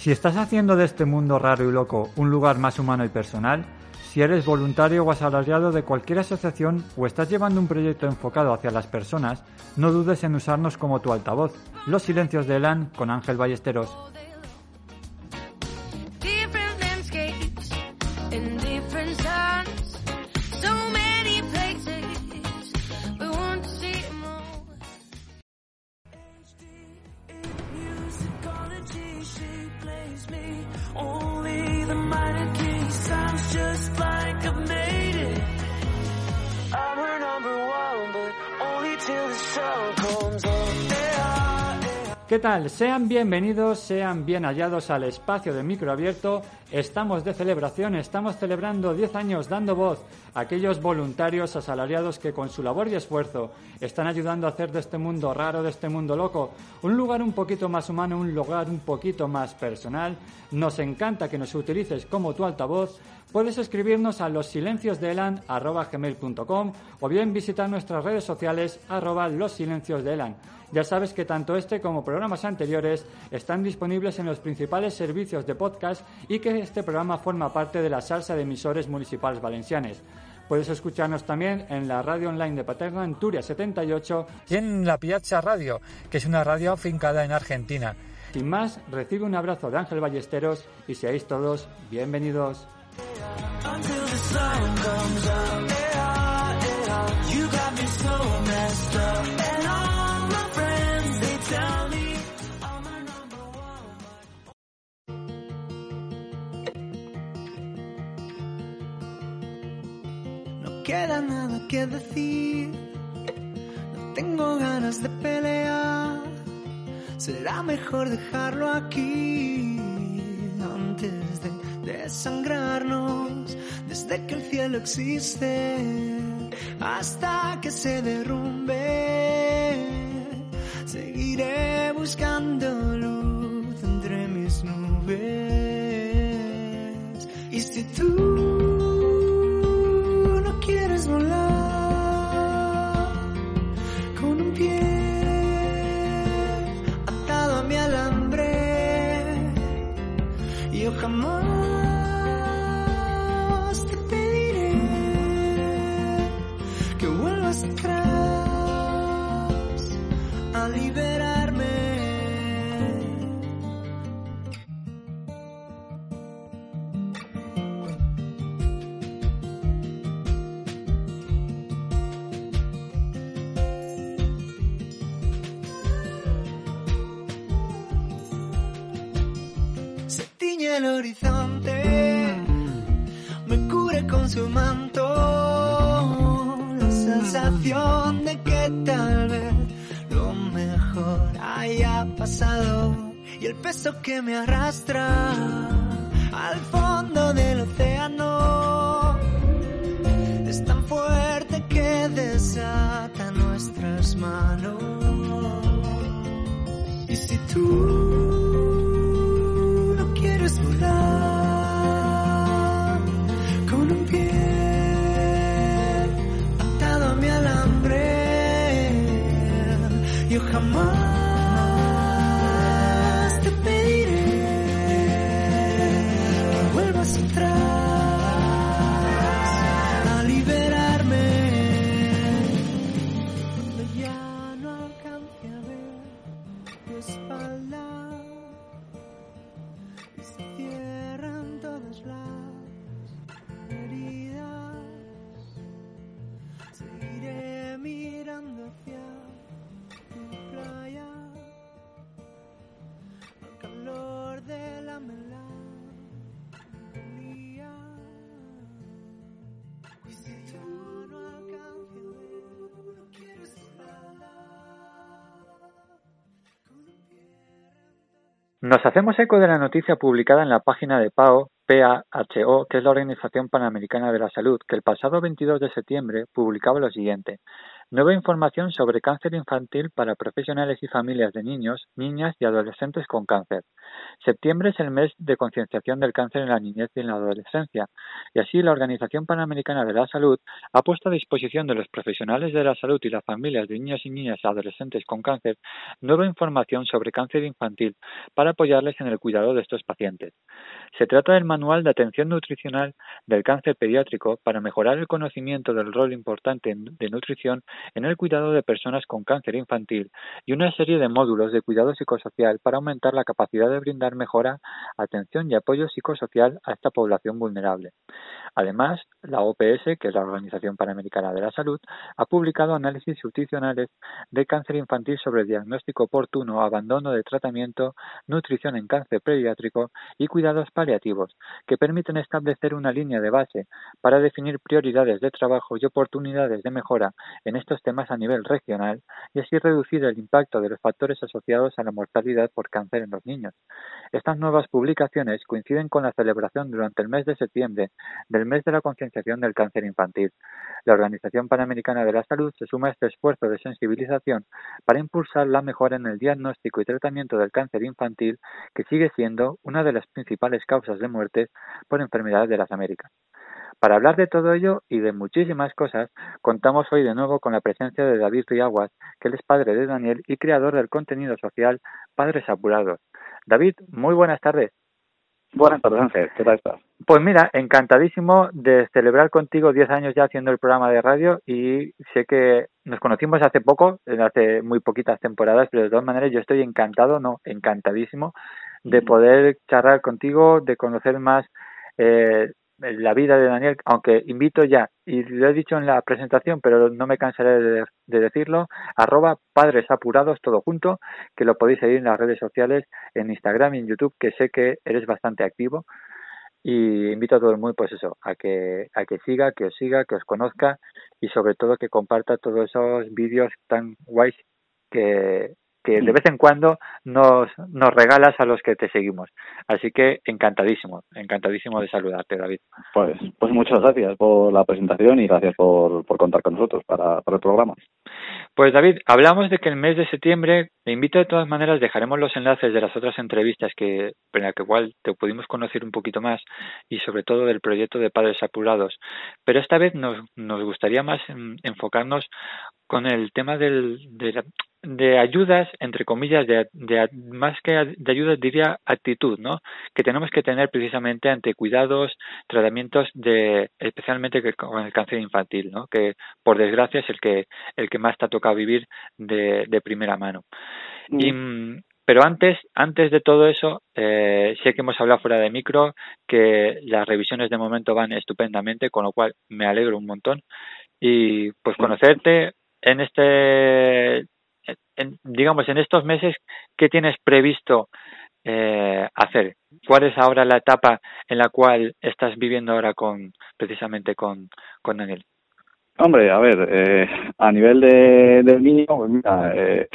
Si estás haciendo de este mundo raro y loco un lugar más humano y personal, si eres voluntario o asalariado de cualquier asociación o estás llevando un proyecto enfocado hacia las personas, no dudes en usarnos como tu altavoz. Los silencios de Elan con Ángel Ballesteros. ¿Qué tal? Sean bienvenidos, sean bien hallados al espacio de micro abierto. Estamos de celebración, estamos celebrando 10 años dando voz a aquellos voluntarios asalariados que con su labor y esfuerzo están ayudando a hacer de este mundo raro, de este mundo loco, un lugar un poquito más humano, un lugar un poquito más personal. Nos encanta que nos utilices como tu altavoz. Puedes escribirnos a los silencios de Elan o bien visitar nuestras redes sociales arroba los silencios de Elan. Ya sabes que tanto este como programas anteriores están disponibles en los principales servicios de podcast y que este programa forma parte de la salsa de emisores municipales valencianes. Puedes escucharnos también en la radio online de Paterna en Turia 78 y en la Piazza Radio, que es una radio afincada en Argentina. Sin más, recibe un abrazo de Ángel Ballesteros y seáis todos bienvenidos. Queda nada que decir. No tengo ganas de pelear. Será mejor dejarlo aquí antes de desangrarnos. Desde que el cielo existe hasta que se derrumbe, seguiré buscando luz entre mis nubes. Y si tú Y Nos hacemos eco de la noticia publicada en la página de PAO, PAHO, que es la Organización Panamericana de la Salud, que el pasado 22 de septiembre publicaba lo siguiente. Nueva información sobre cáncer infantil para profesionales y familias de niños, niñas y adolescentes con cáncer. Septiembre es el mes de concienciación del cáncer en la niñez y en la adolescencia, y así la Organización Panamericana de la Salud ha puesto a disposición de los profesionales de la salud y las familias de niños y niñas y adolescentes con cáncer nueva información sobre cáncer infantil para apoyarles en el cuidado de estos pacientes. Se trata del Manual de Atención Nutricional del Cáncer Pediátrico para mejorar el conocimiento del rol importante de nutrición en el cuidado de personas con cáncer infantil y una serie de módulos de cuidado psicosocial para aumentar la capacidad de brindar mejora, atención y apoyo psicosocial a esta población vulnerable. Además, la OPS, que es la Organización Panamericana de la Salud, ha publicado análisis nutricionales de cáncer infantil sobre diagnóstico oportuno, abandono de tratamiento, nutrición en cáncer pediátrico y cuidados paliativos, que permiten establecer una línea de base para definir prioridades de trabajo y oportunidades de mejora en estos temas a nivel regional y así reducir el impacto de los factores asociados a la mortalidad por cáncer en los niños. Estas nuevas publicaciones coinciden con la celebración durante el mes de septiembre del mes de la concienciación del cáncer infantil. La Organización Panamericana de la Salud se suma a este esfuerzo de sensibilización para impulsar la mejora en el diagnóstico y tratamiento del cáncer infantil, que sigue siendo una de las principales causas de muerte por enfermedades de las Américas. Para hablar de todo ello y de muchísimas cosas, contamos hoy de nuevo con la presencia de David Riaguas, que él es padre de Daniel y creador del contenido social Padres Apurados. David, muy buenas tardes. Buenas tardes, Ángel. ¿Qué tal estás? Pues mira, encantadísimo de celebrar contigo 10 años ya haciendo el programa de radio y sé que nos conocimos hace poco, hace muy poquitas temporadas, pero de todas maneras yo estoy encantado, no, encantadísimo de poder charlar contigo, de conocer más eh, la vida de Daniel, aunque invito ya, y lo he dicho en la presentación, pero no me cansaré de, decirlo, arroba padres apurados todo junto, que lo podéis seguir en las redes sociales, en Instagram y en YouTube, que sé que eres bastante activo. Y invito a todo el mundo, pues eso, a que, a que siga, que os siga, que os conozca y sobre todo que comparta todos esos vídeos tan guays que, que de vez en cuando nos, nos regalas a los que te seguimos. Así que encantadísimo, encantadísimo de saludarte, David. Pues, pues muchas gracias por la presentación y gracias por, por contar con nosotros para, para el programa. Pues David, hablamos de que el mes de septiembre, te invito de todas maneras, dejaremos los enlaces de las otras entrevistas que, en la que igual te pudimos conocer un poquito más y sobre todo del proyecto de Padres Apurados. Pero esta vez nos, nos gustaría más enfocarnos con el tema del, de, de ayudas, entre comillas, de, de, más que de ayudas diría actitud, ¿no? Que tenemos que tener precisamente ante cuidados, tratamientos de, especialmente con el cáncer infantil, ¿no? Que por desgracia es el que, el que más te ha tocado vivir de, de primera mano. Mm. Y, pero antes, antes de todo eso, eh, sé que hemos hablado fuera de micro, que las revisiones de momento van estupendamente, con lo cual me alegro un montón. Y pues conocerte en este en, digamos, en estos meses, ¿qué tienes previsto eh, hacer? ¿Cuál es ahora la etapa en la cual estás viviendo ahora con, precisamente con, con Daniel? Hombre, a ver, eh, a nivel de, del niño, pues mira, eh,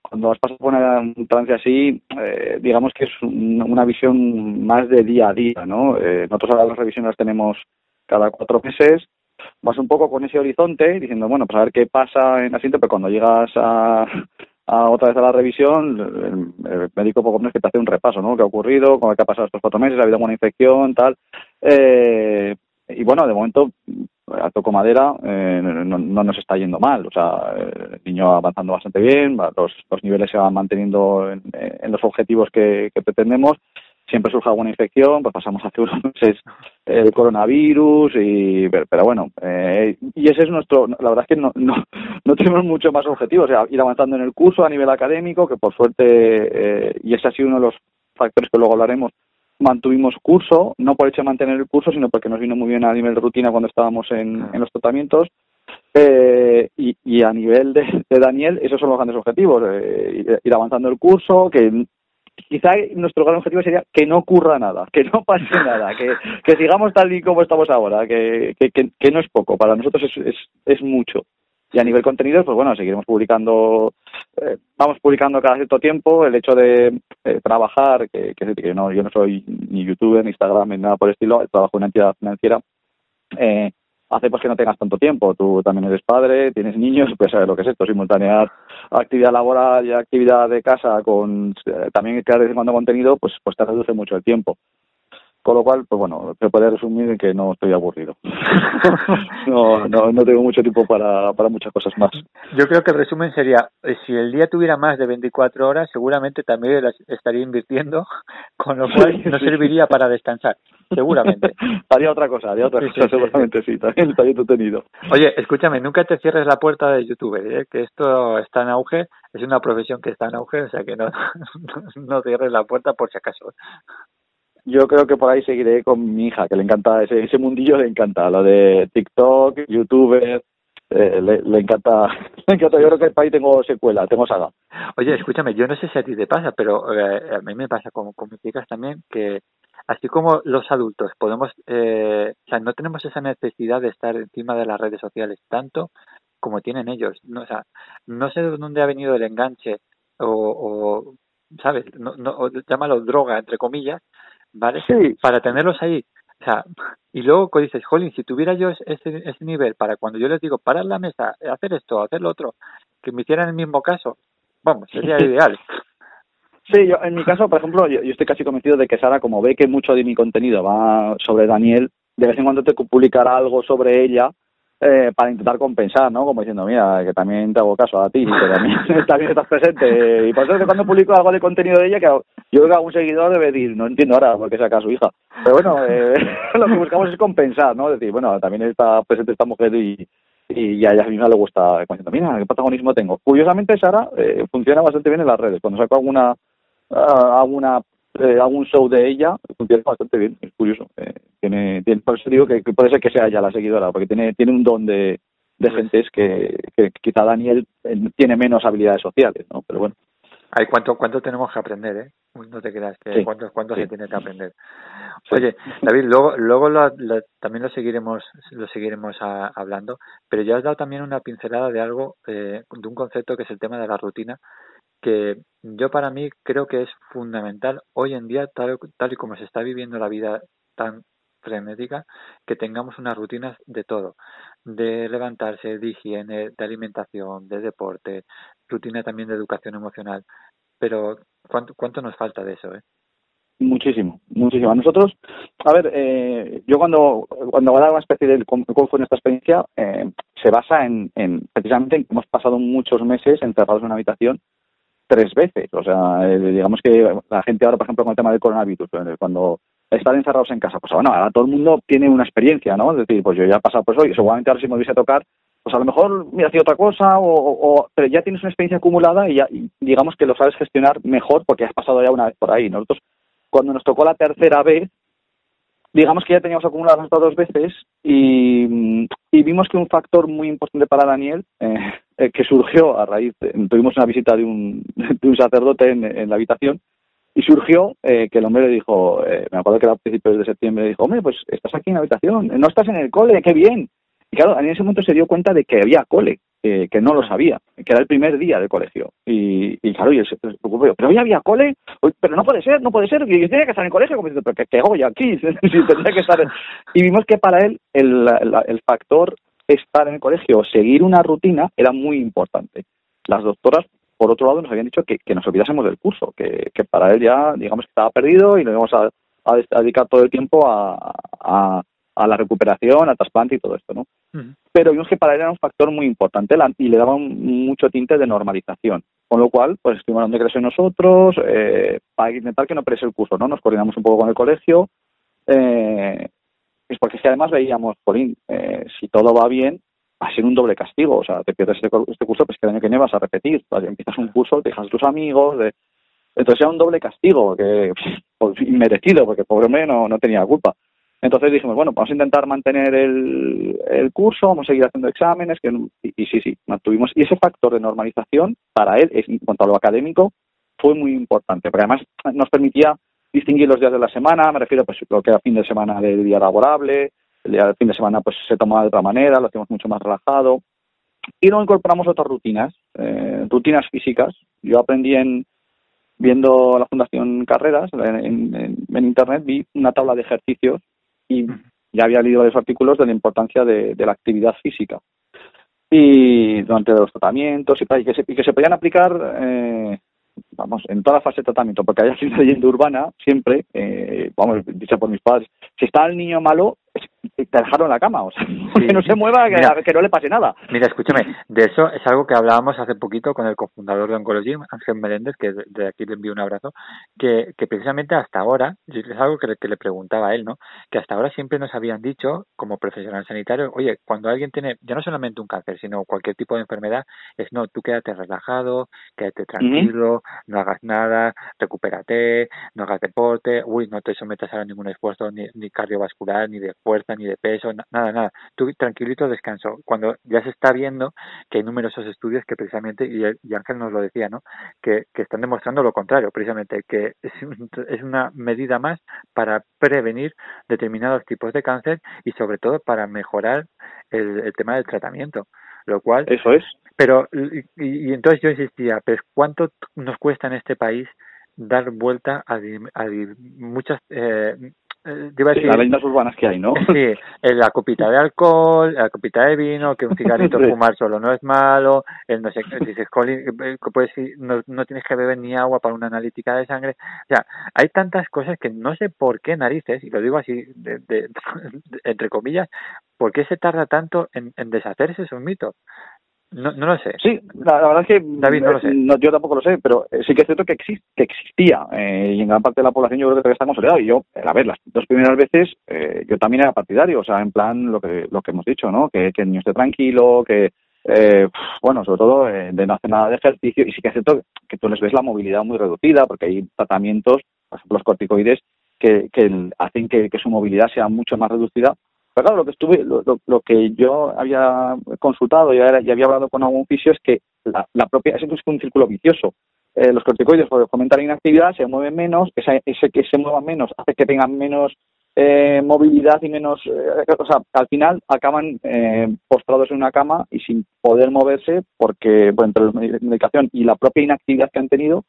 cuando has pasado por una trance así, eh, digamos que es una visión más de día a día, ¿no? Eh, nosotros ahora las revisiones las tenemos cada cuatro meses vas un poco con ese horizonte diciendo, bueno, pues a ver qué pasa en la siguiente, pero cuando llegas a, a otra vez a la revisión, el, médico poco menos que te hace un repaso, ¿no? ¿Qué ha ocurrido? ¿Cómo ha pasado estos cuatro meses? ¿Ha habido alguna infección? Tal. Eh, y bueno, de momento, a toco madera, eh, no, no, nos está yendo mal. O sea, el niño avanzando bastante bien, los, los niveles se van manteniendo en, en los objetivos que, que pretendemos siempre surge alguna infección, pues pasamos hace unos meses el coronavirus, y pero, bueno, eh, y ese es nuestro, la verdad es que no, no, no tenemos mucho más objetivos, o sea, ir avanzando en el curso a nivel académico, que por suerte, eh, y ese ha sido uno de los factores que luego hablaremos, mantuvimos curso, no por hecho de mantener el curso, sino porque nos vino muy bien a nivel de rutina cuando estábamos en, en los tratamientos. Eh, y, y, a nivel de, de, Daniel, esos son los grandes objetivos, eh, ir avanzando el curso, que quizá nuestro gran objetivo sería que no ocurra nada, que no pase nada, que, que sigamos tal y como estamos ahora, que, que, que, no es poco, para nosotros es, es, es mucho. Y a nivel contenido, pues bueno, seguiremos publicando, eh, vamos publicando cada cierto tiempo. El hecho de eh, trabajar, que, que, que, no, yo no soy ni youtuber, ni Instagram, ni nada por el estilo, trabajo en una entidad financiera. Eh, hace pues que no tengas tanto tiempo. Tú también eres padre, tienes niños, pues sabes lo que es esto, simultanear actividad laboral y actividad de casa con eh, también crear de vez en cuando contenido, pues pues te reduce mucho el tiempo. Con lo cual, pues bueno, se puede resumir en que no estoy aburrido. no, no, no tengo mucho tiempo para, para muchas cosas más. Yo creo que el resumen sería, eh, si el día tuviera más de 24 horas, seguramente también las estaría invirtiendo, con lo cual no serviría para descansar, seguramente. haría otra cosa, haría otra Sí, cosa, seguramente sí, también estaría entretenido. Oye, escúchame, nunca te cierres la puerta de youtuber, ¿eh? que esto está en auge, es una profesión que está en auge, o sea que no, no cierres la puerta por si acaso. Yo creo que por ahí seguiré con mi hija, que le encanta, ese, ese mundillo le encanta, lo de TikTok, YouTuber, eh, le, le encanta, le encanta. Yo creo que por ahí tengo secuela, tengo saga. Oye, escúchame, yo no sé si a ti te pasa, pero eh, a mí me pasa como con mis chicas también, que así como los adultos podemos, eh, o sea, no tenemos esa necesidad de estar encima de las redes sociales tanto como tienen ellos. No, o sea, no sé de dónde ha venido el enganche o, o ¿sabes? No, no, llámalo droga, entre comillas, ¿vale? Sí. Para tenerlos ahí. O sea, y luego que dices, jolín, si tuviera yo ese, ese nivel para cuando yo les digo, parar la mesa, hacer esto, hacer lo otro, que me hicieran el mismo caso, vamos, sería ideal. Sí, yo en mi caso, por ejemplo, yo, yo estoy casi convencido de que Sara, como ve que mucho de mi contenido va sobre Daniel, de vez en cuando te publicará algo sobre ella eh, para intentar compensar, ¿no? Como diciendo, mira, que también te hago caso a ti, que también, también estás presente. Y por eso es que cuando publico algo de contenido de ella, que yo creo que algún seguidor debe decir, no entiendo ahora por qué saca a su hija. Pero bueno, eh, lo que buscamos es compensar, ¿no? Decir, bueno, también está presente esta mujer y, y a ella misma le gusta, diciendo, mira, qué protagonismo tengo. Curiosamente, Sara eh, funciona bastante bien en las redes. Cuando saco alguna ah, alguna eh, algún show de ella funciona bastante bien es curioso eh, tiene, tiene por eso digo que, que puede ser que sea ella la seguidora porque tiene tiene un don de, de Pues- gentes que, que quizá Daniel eh, tiene menos habilidades sociales no pero bueno Ay, ¿cuánto, cuánto tenemos que aprender, eh? No te creas, que Sí, cuánto, cuánto sí. se tiene que aprender. Oye, David, luego, luego lo, lo- también lo seguiremos, lo seguiremos a- hablando, pero ya has dado también una pincelada de algo, eh, de un concepto que es el tema de la rutina, que yo para mí creo que es fundamental hoy en día, tal, y como se está viviendo la vida tan frenética, que tengamos unas rutinas de todo, de levantarse, de higiene, de alimentación, de deporte, rutina también de educación emocional. Pero ¿cuánto, cuánto nos falta de eso? Eh? Muchísimo, muchísimo. A nosotros, a ver, eh, yo cuando, cuando voy a dar una especie de cómo, fue nuestra experiencia, eh, se basa en, en precisamente en que hemos pasado muchos meses encerrados en una habitación tres veces. O sea, eh, digamos que la gente ahora, por ejemplo, con el tema del coronavirus, eh, cuando están encerrados en casa, pues bueno, ahora todo el mundo tiene una experiencia, ¿no? Es decir, pues yo ya he pasado por eso y seguramente ahora si me hubiese tocar, pues a lo mejor me hacía otra cosa, o, pero ya tienes una experiencia acumulada y ya digamos que lo sabes gestionar mejor porque has pasado ya una vez por ahí. Nosotros, cuando nos tocó la tercera vez, digamos que ya teníamos acumuladas las otras dos veces y, y vimos que un factor muy importante para Daniel, eh, eh, que surgió a raíz, tuvimos una visita de un, de un sacerdote en, la habitación y surgió eh, que el hombre le dijo, eh, me acuerdo que era a principios de septiembre, le dijo, hombre, pues estás aquí en la habitación, no estás en el cole, qué bien. Y claro, en ese momento se dio cuenta de que había cole, eh, que no lo sabía, que era el primer día del colegio. Y, y claro, y él se preocupó, pero hoy había cole, pero no puede ser, no puede ser, yo tenía que estar en el colegio, como diciendo, pero ¿qué, qué aquí? si tendría que estar en-". Y vimos que para él el, la- el factor estar en el colegio, seguir una rutina, era muy importante. Las doctoras, por otro lado, nos habían dicho que, que nos olvidásemos del curso, que, que para él ya, digamos, estaba perdido y nos íbamos a, a dedicar todo el tiempo a, a, a la recuperación, al trasplante y todo esto, ¿no? pero vimos que para él era un factor muy importante y le daba un- mucho tinte de normalización. Con lo cual, pues estuvimos dando clases nosotros eh, para intentar que no perdiese el curso, ¿no? Nos coordinamos un poco con el colegio, eh, es porque además veíamos, Polín, eh, si todo va bien, va a ser un doble castigo. O sea, te pierdes este, este curso, pues que el año que viene vas a repetir. Vas- Empiezas un curso, te dejas tus amigos, de- entonces era un doble castigo, que pues, inmerecido, porque pobre hombre no, no tenía culpa. Entonces dijimos, bueno, vamos a intentar mantener el, el curso, vamos a seguir haciendo exámenes, que, y, y sí, sí, mantuvimos. Y ese factor de normalización, para él, en cuanto a lo académico, fue muy importante, porque además nos permitía distinguir los días de la semana, me refiero pues lo que era fin de semana del día laborable, el día del fin de semana pues se tomaba de otra manera, lo hacíamos mucho más relajado. Y luego incorporamos otras rutinas, eh, rutinas físicas. Yo aprendí en, viendo la Fundación Carreras en, en- en internet, vi una tabla de ejercicios y ya había leído varios artículos de la importancia de, de la actividad física y durante los tratamientos y, y que, se, y que se podían aplicar eh, vamos en toda la fase de tratamiento porque hay una leyenda urbana siempre eh, vamos dicha por mis padres si está el niño malo es- te dejaron la cama o sea que no se mueva que, Mira. que no le pase nada Mira, escúchame, de eso es algo que hablábamos hace poquito con el cofundador de Oncology, Ángel Meléndez, que de aquí le envío un abrazo, que, que precisamente hasta ahora, y es algo que le, que le preguntaba a él, ¿no? Que hasta ahora siempre nos habían dicho, como profesional sanitario, oye, cuando alguien tiene, ya no solamente un cáncer, sino cualquier tipo de enfermedad, es no, tú quédate relajado, quédate tranquilo, no hagas nada, recupérate, no hagas deporte, uy, no te sometas a ningún esfuerzo ni, ni cardiovascular, ni de fuerza, ni de peso, na- nada, nada. Tú tranquilito descanso. Cuando ya se está viendo que hay numerosos estudios que precisamente, y, y Ángel nos lo decía, ¿no? Que, que están demostrando lo contrario, precisamente, que es, es una medida más para prevenir determinados tipos de cáncer y sobre todo para mejorar el, el tema del tratamiento. Lo cual eso es pero, y, y entonces yo insistía, pues ¿cuánto nos cuesta en este país dar vuelta a, a muchas, eh, eh, te iba a Sí, decir, las leyendas urbanas que hay no sí, la copita de alcohol, la copita de vino, que un cigarrito Sí. fumar solo no es malo, el no sé, qué, dices, "Jolín, eh, pues no, no tienes que beber ni agua para una analítica de sangre, o sea, hay tantas cosas que no sé por qué narices, y lo digo así, de, de- entre comillas, ¿por qué se tarda tanto en, en deshacerse esos mitos? No, no lo sé. Sí, la, la verdad es que David, no lo sé. yo tampoco lo sé, pero eh, sí que es cierto que, exis- que existía eh, y en gran parte de la población yo creo que todavía está consolidado. Y yo, eh, a ver, las dos primeras veces eh, yo también era partidario, o sea, en plan lo que lo que hemos dicho, ¿no? Que, que el niño esté tranquilo, que, eh, bueno, sobre todo eh, de no hacer nada de ejercicio. Y sí que es cierto que tú les ves la movilidad muy reducida porque hay tratamientos, por ejemplo, los corticoides, que, que hacen que, que su movilidad sea mucho más reducida pero claro, lo que estuve, lo, lo- lo que yo había consultado y, era- y había hablado con algún fisio es que la, la propia, es un círculo vicioso. Eh, los corticoides por fomentar inactividad se mueven menos, esa- ese que se muevan menos hace que tengan menos eh, movilidad y menos, eh, o sea, al final acaban eh, postrados en una cama y sin poder moverse porque, bueno, entre la medi- medicación y la propia inactividad que han tenido,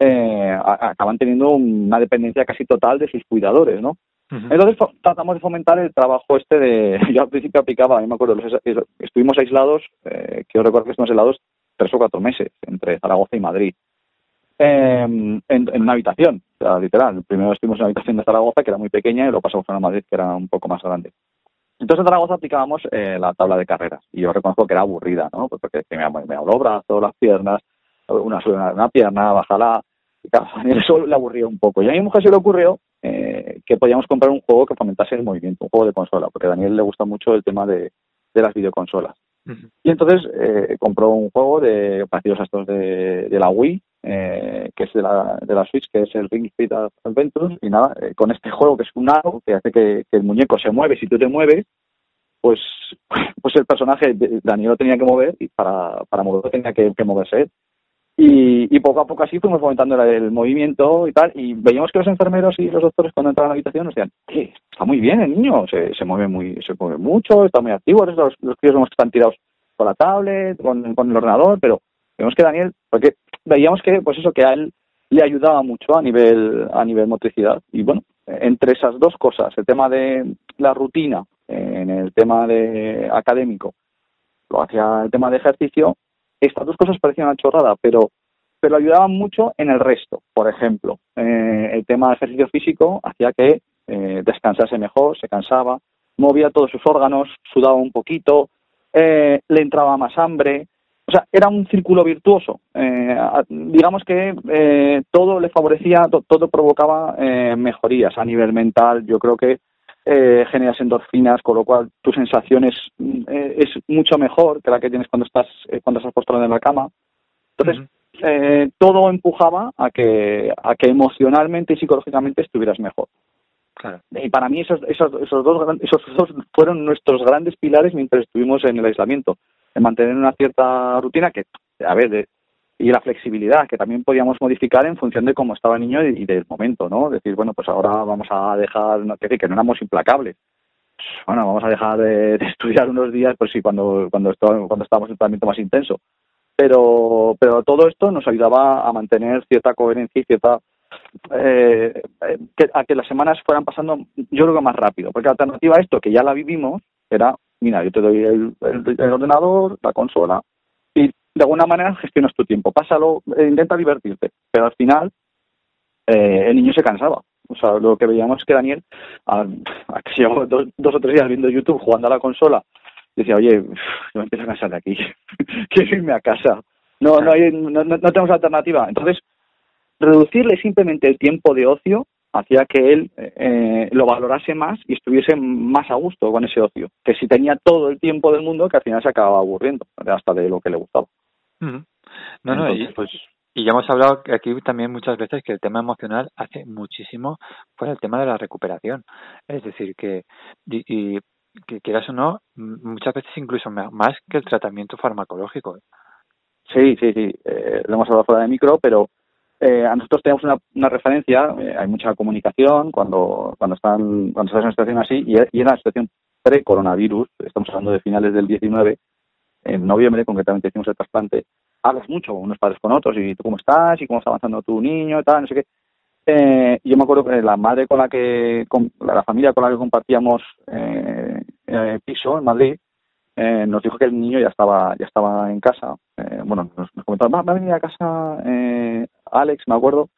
acaban teniendo una dependencia casi total de sus cuidadores, ¿no? Entonces tratamos de fomentar el trabajo este de... Yo al principio aplicaba, yo me acuerdo, los estuvimos aislados, eh, quiero recordar que estuvimos aislados tres o cuatro meses entre Zaragoza y Madrid, eh, en, una habitación, literal. Primero estuvimos en una habitación de Zaragoza, que era muy pequeña, y luego pasamos a Madrid, que era un poco más grande. Entonces en Zaragoza aplicábamos eh, la tabla de carreras, y yo reconozco que era aburrida, ¿no? Pues porque me, me los brazos, las piernas, una, una, una pierna, bájala, y claro, a mí eso le aburría un poco. Y a mi mujer se le ocurrió eh, que podíamos comprar un juego que fomentase el movimiento, un juego de consola, porque a Daniel le gusta mucho el tema de, de las videoconsolas. Y entonces eh, compró un juego de parecidos a estos de, de la Wii, eh, que es de la, de la Switch, que es el Ring Fit Adventures. Y nada, eh, con este juego que es un aro que hace que, que el muñeco se mueve, si tú te mueves, pues, pues el personaje, Daniel lo tenía que mover y para, para moverlo tenía que, que moverse. Y, y poco a poco así fuimos fomentando el, movimiento y tal, y veíamos que los enfermeros y los doctores cuando entraban a la habitación nos decían, "Eh, está muy bien el niño, se, mueve muy, se mueve mucho, está muy activo, los, los críos vemos están tirados con la tablet, con, con el ordenador, pero vemos que Daniel, porque veíamos que, pues eso, que a él le ayudaba mucho a nivel, a nivel motricidad. Y bueno, entre esas dos cosas, el tema de la rutina, en el tema de académico, lo hacía el tema de ejercicio, estas dos cosas parecían una chorrada, pero pero ayudaban mucho en el resto. Por ejemplo, eh, el tema de ejercicio físico hacía que eh, descansase mejor, se cansaba, movía todos sus órganos, sudaba un poquito, eh, le entraba más hambre. O sea, era un círculo virtuoso. Eh, digamos que eh, todo le favorecía, to- todo provocaba mejorías a nivel mental. Yo creo que eh, generas endorfinas, con lo cual tu sensación es, mm, eh, es mucho mejor que la que tienes cuando estás, eh, cuando estás postrado en la cama. Entonces, eh, todo empujaba a que, a que emocionalmente y psicológicamente estuvieras mejor. Claro. Y para mí esos, esos, esos, dos, esos dos fueron nuestros grandes pilares mientras estuvimos en el aislamiento. De mantener una cierta rutina que, a ver, de- y la flexibilidad que también podíamos modificar en función de cómo estaba el niño y, del momento, ¿no? Decir, bueno, pues ahora vamos a dejar, no, decir, que no éramos implacables. Bueno, vamos a dejar de, estudiar unos días, pues sí, cuando, cuando, cuando estábamos en tratamiento más intenso. Pero, pero todo esto nos ayudaba a mantener cierta coherencia y cierta eh, que, a que las semanas fueran pasando, yo creo que más rápido, porque la alternativa a esto, que ya la vivimos, era, mira, yo te doy el, ordenador, la consola, de alguna manera gestionas tu tiempo, pásalo, eh, intenta divertirte, pero al final eh, el niño se cansaba. O sea, lo que veíamos es que Daniel, a, a que se llevaba dos, o tres días viendo YouTube, jugando a la consola, decía, oye, yo me empiezo a cansar de aquí, quiero irme a casa. No, no, hay, no- no tenemos alternativa. Entonces, reducirle simplemente el tiempo de ocio hacía que él eh, lo valorase más y estuviese más a gusto con ese ocio. Que si tenía todo el tiempo del mundo, que al final se acababa aburriendo, hasta de lo que le gustaba. No, no, y, pues, y ya hemos hablado aquí también muchas veces que el tema emocional hace muchísimo por el tema de la recuperación. Es decir, que, y, y que quieras o no, muchas veces incluso más que el tratamiento farmacológico. Sí, sí, sí. Eh, lo hemos hablado fuera de micro, pero eh, a nosotros tenemos una, una referencia, eh, hay mucha comunicación cuando, cuando están cuando estás en una situación así, y, y en la situación pre-coronavirus, estamos hablando de finales del 19, en noviembre concretamente hicimos el trasplante, hablas mucho unos padres con otros, y tú cómo estás, y cómo está avanzando tu niño, y tal, no sé qué. Eh, yo me acuerdo que la madre con la que, con, la, familia con la que compartíamos eh, eh, piso en Madrid, eh, nos dijo que el niño ya estaba ya estaba en casa. Eh, bueno, nos, nos comentaba, va, a venir a casa eh, Alex, me acuerdo,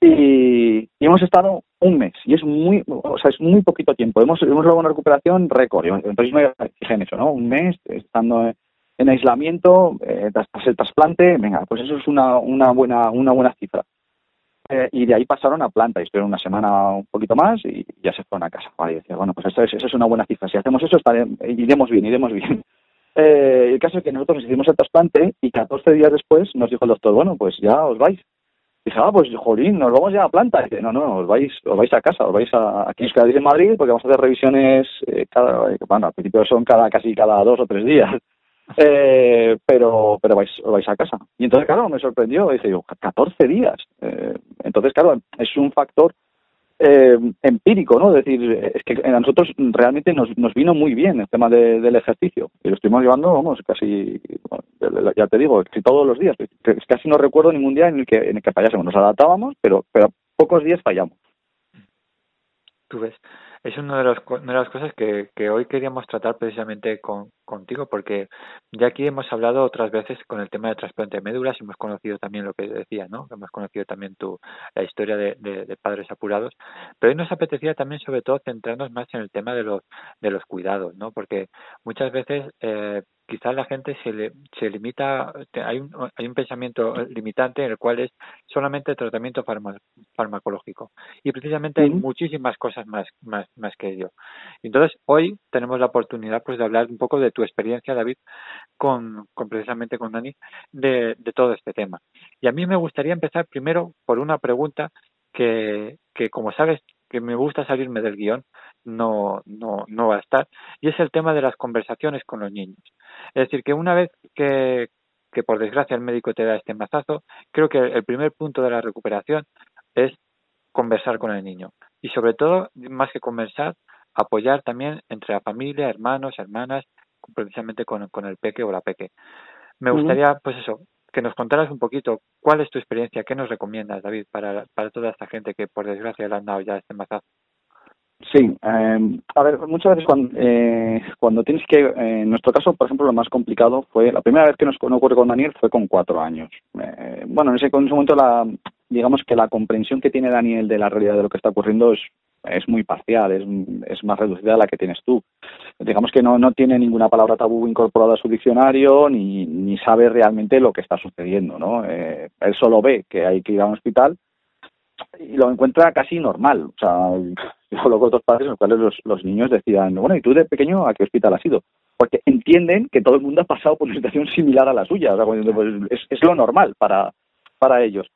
y, y hemos estado un mes, y es muy, o sea, es muy poquito tiempo. Hemos, hemos logrado una recuperación récord, entonces me fijé en eso, ¿no? Un mes estando en aislamiento, eh, tras, el trasplante, venga, pues eso es una, una buena una buena cifra. Eh, y de ahí pasaron a planta y estuvieron una semana un poquito más y ya se fueron a casa. Y decía, bueno, pues eso es, eso es una buena cifra. Si hacemos eso, estare- iremos bien, iremos bien. Eh, el caso es que nosotros nos hicimos el trasplante y 14 días después nos dijo el doctor, bueno, pues ya os vais. Dije, ah, pues jolín, nos vamos ya a planta. No, no, os vais, os vais a casa, os vais a, aquí os quedáis en Madrid porque vamos a hacer revisiones eh, cada, bueno, al principio son cada, casi cada dos o tres días. Eh, pero pero vais, vais a casa. Y entonces, claro, me sorprendió. Dije yo, 14 días. Eh, entonces, claro, es un factor eh, empírico, ¿no? Es decir, es que a nosotros realmente nos, nos vino muy bien el tema de- del ejercicio. Y lo estuvimos llevando, vamos, casi, ya te digo, casi todos los días. Casi no recuerdo ningún día en el que, en el que fallásemos. Nos adaptábamos, pero, pero pocos días fallamos. Tú ves, es una de, los una de las cosas que, que hoy queríamos tratar precisamente con, contigo, porque ya aquí hemos hablado otras veces con el tema de trasplante de médulas hemos conocido también lo que decía, ¿no? Hemos conocido también tu, la historia de, de, de padres apurados, pero hoy nos apetecía también sobre todo centrarnos más en el tema de los, de los cuidados, ¿no? Porque muchas veces eh, quizás la gente se, le, se limita, hay un, hay un pensamiento limitante en el cual es solamente tratamiento farma- farmacológico y precisamente hay muchísimas cosas más, más, más que ello. Entonces, hoy tenemos la oportunidad pues de hablar un poco de tu experiencia, David, con, con precisamente con Dani, de, de todo este tema. Y a mí me gustaría empezar primero por una pregunta que, que como sabes, que me gusta salirme del guion, no, no, no va a estar, y es el tema de las conversaciones con los niños. Es decir, que una vez que, que por desgracia el médico te da este mazazo, creo que el primer punto de la recuperación es conversar con el niño. Y sobre todo, más que conversar, apoyar también entre la familia, hermanos, hermanas, precisamente con, con el peque o la peque. Me gustaría, pues eso, que nos contaras un poquito cuál es tu experiencia, qué nos recomiendas, David, para, para toda esta gente que por desgracia le han dado ya este mazazo. Sí, eh, a ver, muchas veces cuando, eh, cuando tienes que, eh, en nuestro caso, por ejemplo, lo más complicado fue, la primera vez que nos no ocurre con Daniel fue con cuatro años. Eh, bueno, en ese, en ese momento, la, digamos que la comprensión que tiene Daniel de la realidad de lo que está ocurriendo es, es muy parcial, es, es más reducida a la que tienes tú. Digamos que no, no tiene ninguna palabra tabú incorporada a su diccionario ni, ni sabe realmente lo que está sucediendo, ¿no? Eh, él solo ve que hay que ir a un hospital y lo encuentra casi normal. O sea, yo hablo con otros padres en los cuales los, los niños decían, bueno, ¿y tú de pequeño a qué hospital has ido? Porque entienden que todo el mundo ha pasado por una situación similar a la suya. O sea, pues, es, es lo normal para, para ellos.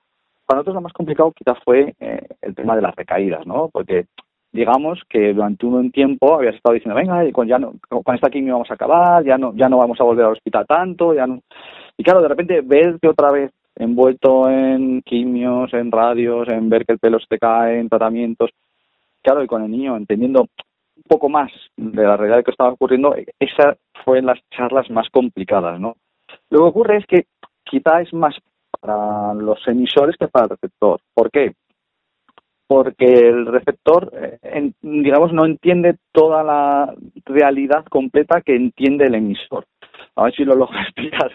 Para nosotros lo más complicado quizás fue eh, el tema de las recaídas, ¿no? Porque digamos que durante un tiempo habías estado diciendo, venga, y con, ya no, con esta quimio vamos a acabar, ya no, ya no vamos a volver al hospital tanto, ya no... Y claro, de repente verte otra vez envuelto en quimios, en radios, en ver que el pelo se te cae, en tratamientos, claro, y con el niño entendiendo un poco más de la realidad que estaba ocurriendo, esa fue en las charlas más complicadas, ¿no? Lo que ocurre es que quizá es más para los emisores que para el receptor. ¿Por qué? porque el receptor, eh, en- digamos, no entiende toda la realidad completa que entiende el emisor. A ver si lo logro explicar.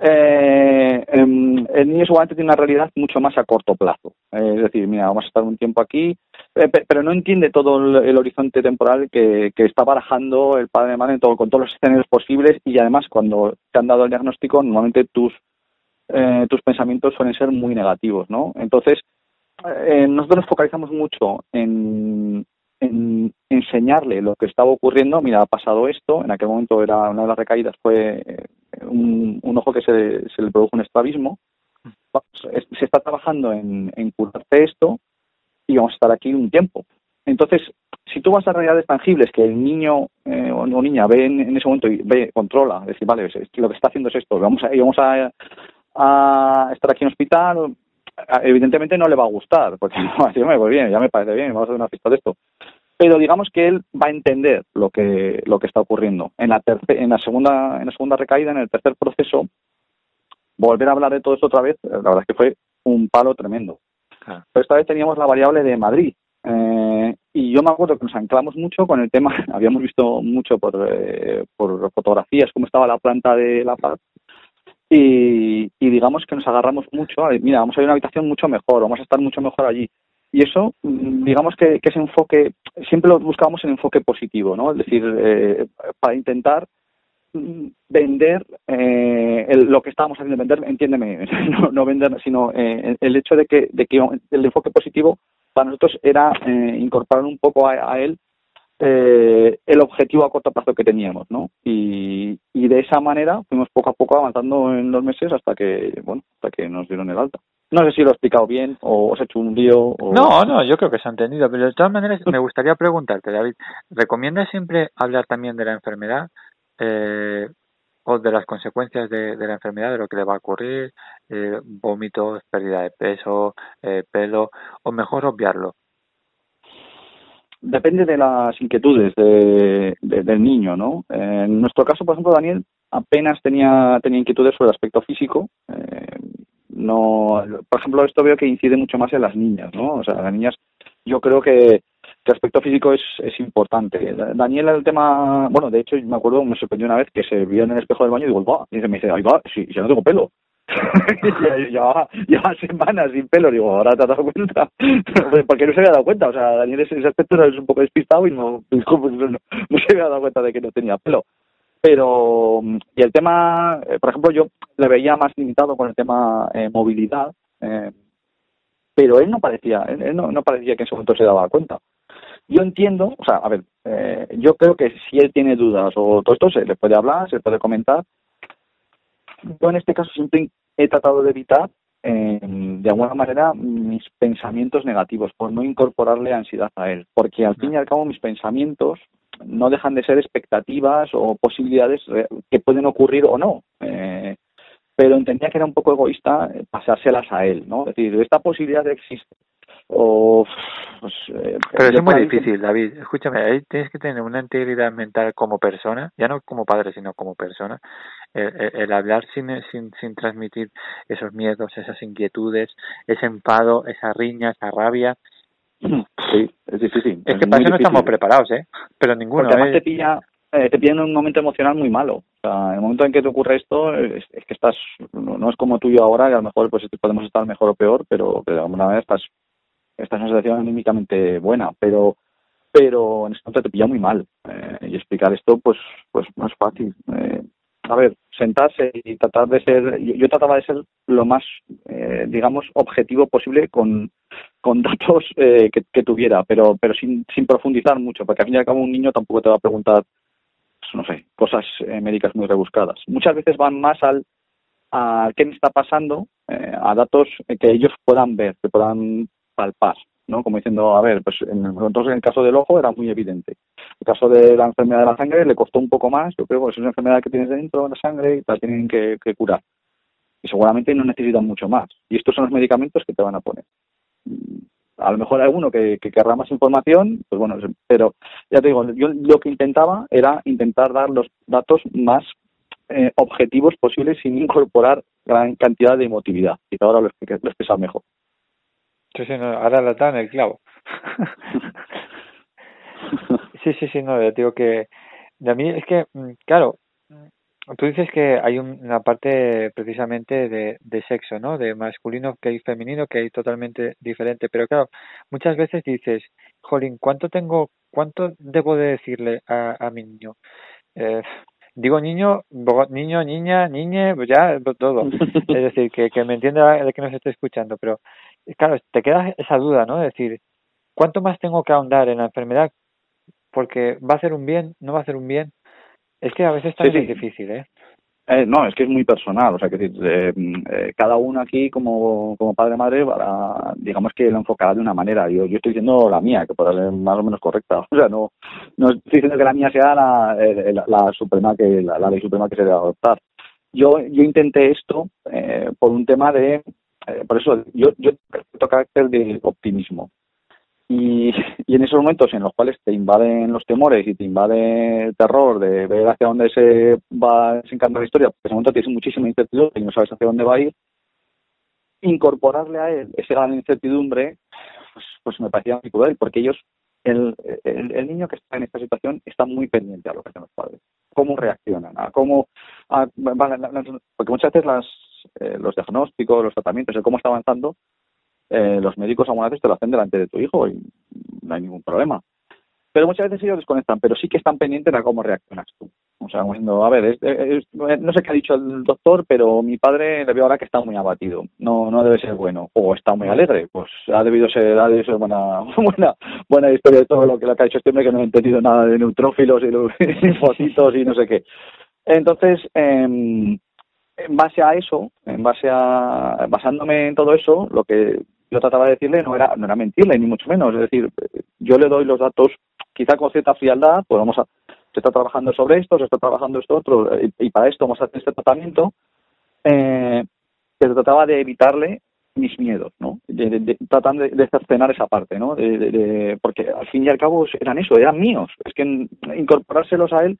Eh, em, el niño seguramente tiene una realidad mucho más a corto plazo. Eh, es decir, mira, vamos a estar un tiempo aquí, eh, pe- pero no entiende todo el, el horizonte temporal que, que está barajando el padre de madre todo- con todos los escenarios posibles y además cuando te han dado el diagnóstico, normalmente tus, eh, tus pensamientos suelen ser muy negativos, ¿no? Entonces, eh, nosotros nos focalizamos mucho en, en enseñarle lo que estaba ocurriendo. Mira, ha pasado esto. En aquel momento era una de las recaídas fue eh, un, un ojo que se, se le produjo un estrabismo. Se está trabajando en, curarte esto y vamos a estar aquí un tiempo. Entonces, si tú vas a realidades tangibles que el niño eh, o, niña ve en, en ese momento y ve, controla, decir, vale, lo que está haciendo es esto, vamos a, a estar aquí en hospital, evidentemente no le va a gustar, porque no "Hombre, pues bien, ya me parece bien, vamos a hacer una fiesta de esto. Pero digamos que él va a entender lo que, lo que está ocurriendo. En la, terce- en, la segunda, en la segunda recaída, en el tercer proceso, volver a hablar de todo esto otra vez, la verdad es que fue un palo tremendo. Claro. Pero esta vez teníamos la variable de Madrid. Eh, y yo me acuerdo que nos anclamos mucho con el tema, habíamos visto mucho por, eh, por fotografías cómo estaba la planta de La Paz y, y digamos que nos agarramos mucho, a, mira, vamos a ir a una habitación mucho mejor, vamos a estar mucho mejor allí. Y eso, mm, digamos que, que ese enfoque, siempre lo buscábamos en enfoque positivo, ¿no? Es decir, eh, para intentar mm, vender eh, el- lo que estábamos haciendo, vender, entiéndeme, no, no vender, sino eh, el hecho de que, de que el enfoque positivo para nosotros era eh, incorporar un poco a, a él eh, el objetivo a corto plazo que teníamos, ¿no? Y, y de esa manera fuimos poco a poco avanzando en los meses hasta que, bueno, hasta que nos dieron el alta. No sé si lo he explicado bien o os he hecho un lío. O... No, no, yo creo que se ha entendido, pero de todas maneras me gustaría preguntarte, David, ¿recomiendas siempre hablar también de la enfermedad eh, o de las consecuencias de, la enfermedad, de lo que le va a ocurrir, eh, vómitos, pérdida de peso, eh, pelo, o mejor obviarlo? Depende de las inquietudes de, de- del niño, ¿no? Eh, en nuestro caso, por ejemplo, Daniel apenas tenía, tenía inquietudes sobre el aspecto físico. eh, no, por ejemplo, esto veo que incide mucho más en las niñas, ¿no? O sea, las niñas, yo creo que, el aspecto físico es, es importante. Da- Daniel, el tema, bueno, de hecho, me acuerdo, me sorprendió una vez que se vio en el espejo del baño y digo, va, y me dice, ahí va, sí, ya no tengo pelo. llevaba, llevaba semanas sin pelo, digo, ahora te has dado cuenta. Porque no se había dado cuenta, o sea, Daniel ese ese aspecto es un poco despistado y no, no, no se había dado cuenta de que no tenía pelo. Pero, y el tema, eh, por ejemplo, yo le veía más limitado con el tema eh, movilidad, eh, pero él no parecía, él, no, no parecía que en ese momento se daba cuenta. Yo entiendo, o sea, a ver, eh, yo creo que si él tiene dudas o todo esto, se le puede hablar, se le puede comentar. Yo en este caso siempre he tratado de evitar, eh, de alguna manera, mis pensamientos negativos, por no incorporarle ansiedad a él. Porque al fin y al cabo mis pensamientos no dejan de ser expectativas o posibilidades que pueden ocurrir o no. Eh, pero entendía que era un poco egoísta eh, pasárselas a él, ¿no? Es decir, esta posibilidad existe. O, pues, eh, Pero es muy difícil, David. Escúchame, ahí tienes que tener una integridad mental como persona, ya no como padre, sino como persona. El, hablar sin, sin, sin transmitir esos miedos, esas inquietudes, ese enfado, esa riña, esa rabia. Sí, es difícil. Es que para eso no estamos preparados, ¿eh? Pero ninguno. Porque además ¿eh? te pilla, eh, te pilla en un momento emocional muy malo. O sea, en el momento en que te ocurre esto, es, es que estás, no, no es como tú y yo ahora, que a lo mejor pues podemos estar mejor o peor, pero, pero de alguna manera estás, estás en una situación anímicamente buena, pero pero en este momento te pilla muy mal. Eh, y explicar esto, pues, pues no es fácil. Eh, a ver, sentarse y tratar de ser, yo, trataba de ser lo más, eh, digamos, objetivo posible con, con datos eh, que, tuviera, pero, pero sin, sin profundizar mucho, porque al fin y al cabo un niño tampoco te va a preguntar, pues, no sé, cosas eh, médicas muy rebuscadas. Muchas veces van más al a qué me está pasando, eh, a datos que ellos puedan ver, que puedan palpar, ¿no? Como diciendo, a ver, pues en, entonces en el caso del ojo era muy evidente. El caso de la enfermedad de la sangre le costó un poco más, yo creo que es una enfermedad que tienes dentro de la sangre y la tienen que, curar. Y seguramente no necesitan mucho más. Y estos son los medicamentos que te van a poner. A lo mejor alguno que, que querrá más información, pues bueno, pero ya te digo, yo lo que intentaba era intentar dar los datos más eh, objetivos posibles sin incorporar gran cantidad de emotividad. Y ahora lo he lo he mejor. Sí, sí, no, ahora la dan el clavo. sí, sí, sí, no, yo digo que de mí es que, mm, claro, tú dices que hay un- una parte precisamente de, de sexo, ¿no? De masculino que hay femenino que hay totalmente diferente, pero claro, muchas veces dices, jolín, ¿cuánto tengo, cuánto debo de decirle a, a mi niño? Eh, digo niño, bo- niño, niña, niñe, pues ya todo. Es decir, que, que me entienda el que nos esté escuchando, pero claro, te queda esa duda, ¿no? Es decir, ¿cuánto más tengo que ahondar en la enfermedad? Porque va a hacer un bien, no va a hacer un bien. Es que a veces también sí. es difícil, ¿eh? Eh, no, es que es muy personal, o sea, que decir, eh, eh, cada uno aquí como, como padre madre, para, digamos que lo enfocará de una manera. Yo, yo estoy diciendo la mía, que puede ser más o menos correcta. O sea, no, no estoy diciendo que la mía sea la, eh, la, la suprema que la, la ley suprema que se debe adoptar. Yo, yo intenté esto eh, por un tema de, eh, por eso yo, yo tengo carácter de optimismo. Y, en esos momentos en los cuales te invaden los temores y te invade el terror de ver hacia dónde se va desencadenando la historia, porque en ese momento tienes muchísima incertidumbre y no sabes hacia dónde va a ir, incorporarle a él esa gran incertidumbre, pues, pues me parecía muy cruel, porque ellos, el, el, el niño que está en esta situación está muy pendiente a lo que hacen los padres, cómo reaccionan, a cómo, a- porque muchas veces las, eh, los diagnósticos, los tratamientos, el cómo está avanzando, eh, los médicos algunas veces te lo hacen delante de tu hijo y no hay ningún problema. Pero muchas veces ellos desconectan, pero sí que están pendientes a cómo reaccionas tú. O sea, diciendo, a ver, es- no sé qué ha dicho el doctor, pero mi padre le veo ahora que está muy abatido. No no debe ser bueno. O está muy alegre. Pues ha debido ser, ha debido ser buena, buena, buena historia de todo lo que, lo que ha dicho este hombre, que no he entendido nada de neutrófilos y los- linfocitos y no sé qué. Entonces, em, en base a eso, en base a basándome en todo eso, lo que yo trataba de decirle no era no era mentirle ni mucho menos, es decir, yo le doy los datos quizá con cierta frialdad, pues vamos a se está trabajando sobre esto, se está trabajando esto otro y, y para esto vamos a hacer este tratamiento, eh, pero trataba de evitarle mis miedos, ¿no? De, de, de- tratando de, cercenar esa parte, ¿no? De, porque al fin y al cabo eran eso, eran míos. Es que incorporárselos a él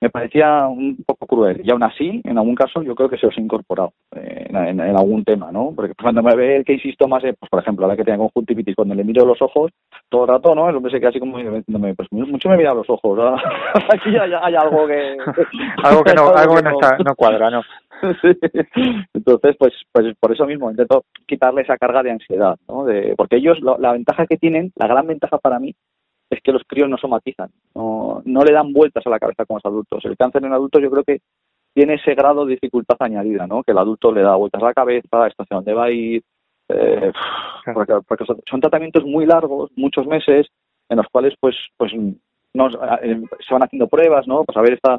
me parecía un poco cruel. Y aún así, en algún caso, yo creo que se los he incorporado eh, en, en- en algún tema, ¿no? Porque cuando me ve el que insisto más, eh, pues por ejemplo, ahora que tenga conjuntivitis, cuando le miro los ojos, todo el rato, ¿no? El hombre se queda así como diciéndome, pues mucho me mira los ojos. Aquí hay, hay algo que... algo que no, hay algo que no, está, no cuadra, ¿no? Sí. Entonces, pues, pues por eso mismo intento quitarle esa carga de ansiedad, ¿no? De, porque ellos, lo- la ventaja que tienen, la gran ventaja para mí, es que los críos no somatizan, no, no le dan vueltas a la cabeza como los adultos. El cáncer en adultos yo creo que tiene ese grado de dificultad añadida, ¿no? Que el adulto le da vueltas a la cabeza, está hacia dónde va a ir, eh, porque, porque son, tratamientos muy largos, muchos meses, en los cuales pues pues nos, eh, se van haciendo pruebas, ¿no? Pues a ver esta,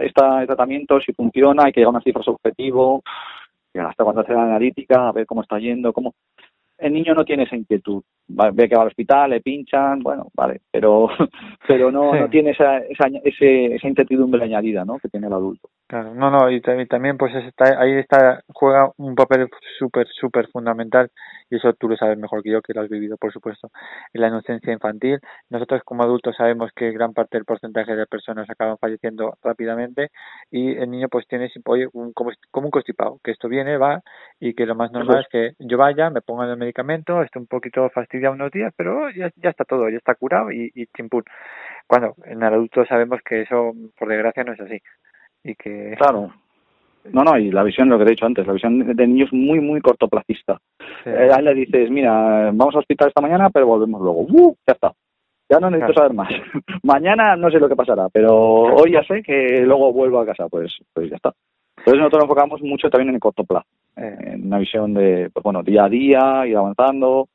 esta tratamiento, si funciona, hay que llegar a unas cifras objetivo, hasta cuando hace la analítica, a ver cómo está yendo, cómo... El niño no tiene esa inquietud. Va- Ve que va al hospital, le pinchan, bueno, vale, pero pero no, no tiene esa, esa, ese- esa incertidumbre añadida, ¿no? Que tiene el adulto. Claro, no, no, y también, pues está, ahí está, juega un papel súper, súper fundamental, y eso tú lo sabes mejor que yo, que lo has vivido, por supuesto, en la inocencia infantil. Nosotros como adultos sabemos que gran parte del porcentaje de personas acaban falleciendo rápidamente, y el niño pues tiene, oye, un, como, como un constipado, que esto viene, va, y que lo más normal es que yo vaya, me ponga el medicamento, esté un poquito fastidiado unos días, pero ya, ya está todo, ya está curado y, y chimpún. Cuando en el adulto sabemos que eso, por desgracia, no es así. Y que Claro. No, no, y la visión, lo que te he dicho antes, la visión de niño es muy, muy cortoplacista. Sí. Eh, a él le dices, mira, vamos al hospital esta mañana, pero volvemos luego. ¡Uh! Ya está. Ya no necesito Claro. saber más. Mañana no sé lo que pasará, pero hoy ya sé que luego vuelvo a casa, pues, pues ya está. Entonces nosotros nos enfocamos mucho también en el corto plazo, eh, en una visión de, pues bueno, día a día, ir avanzando.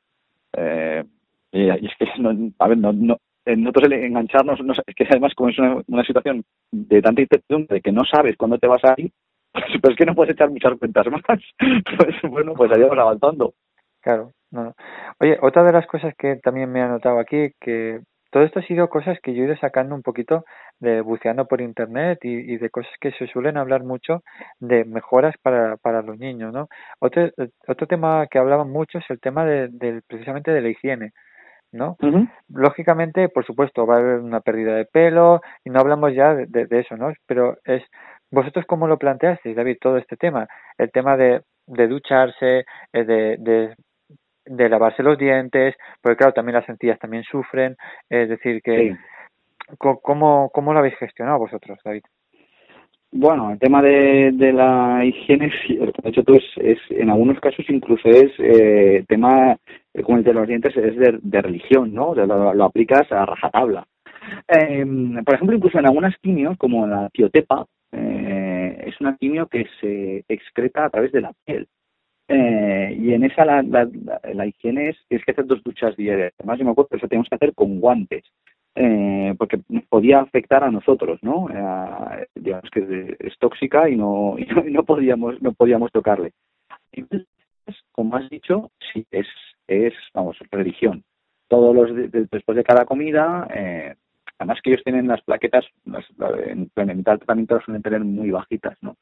Eh, y, y es que, no, a ver, no, no, nosotros el engancharnos, no es que además como es una, una situación de tanta incertidumbre que no sabes cuándo te vas a ir, pues, pues es que no puedes echar muchas cuentas más. Pues bueno, pues vas avanzando. Claro, no, no. Oye, otra de las cosas que también me ha notado aquí, que todo esto ha sido cosas que yo he ido sacando un poquito de buceando por internet y, de cosas que se suelen hablar mucho de mejoras para, para los niños, ¿no? Otro, eh, otro tema que hablaban mucho es el tema de, del precisamente de la higiene, ¿no? Lógicamente, por supuesto, va a haber una pérdida de pelo y no hablamos ya de, de, de eso, ¿no? Pero es, ¿vosotros cómo lo planteasteis, David, todo este tema? El tema de, de ducharse, eh, de, de de lavarse los dientes, porque claro, también las encías también sufren, es decir, que Sí. ¿cómo, ¿cómo lo habéis gestionado vosotros, David? Bueno, el tema de, de la higiene, has dicho tú, es, es, en algunos casos incluso es eh, tema, como el de los dientes, es de, de religión, ¿no? Lo, lo aplicas a rajatabla. Eh, por ejemplo, incluso en algunas quimios, como la tiotepa, eh, es una quimio que se excreta a través de la piel. Eh, y en esa la, la, higiene es, tienes que hacer dos duchas diarias. Además, yo me acuerdo que eso teníamos que hacer con guantes eh, porque podía afectar a nosotros, ¿no? Eh, digamos que es tóxica y no, y no podíamos no podíamos tocarle. Entonces, como has dicho, sí es es vamos religión. Todos los de- de- después de cada comida, eh, además que ellos tienen las plaquetas las, la- en en del tratamiento suelen tener muy bajitas, ¿no?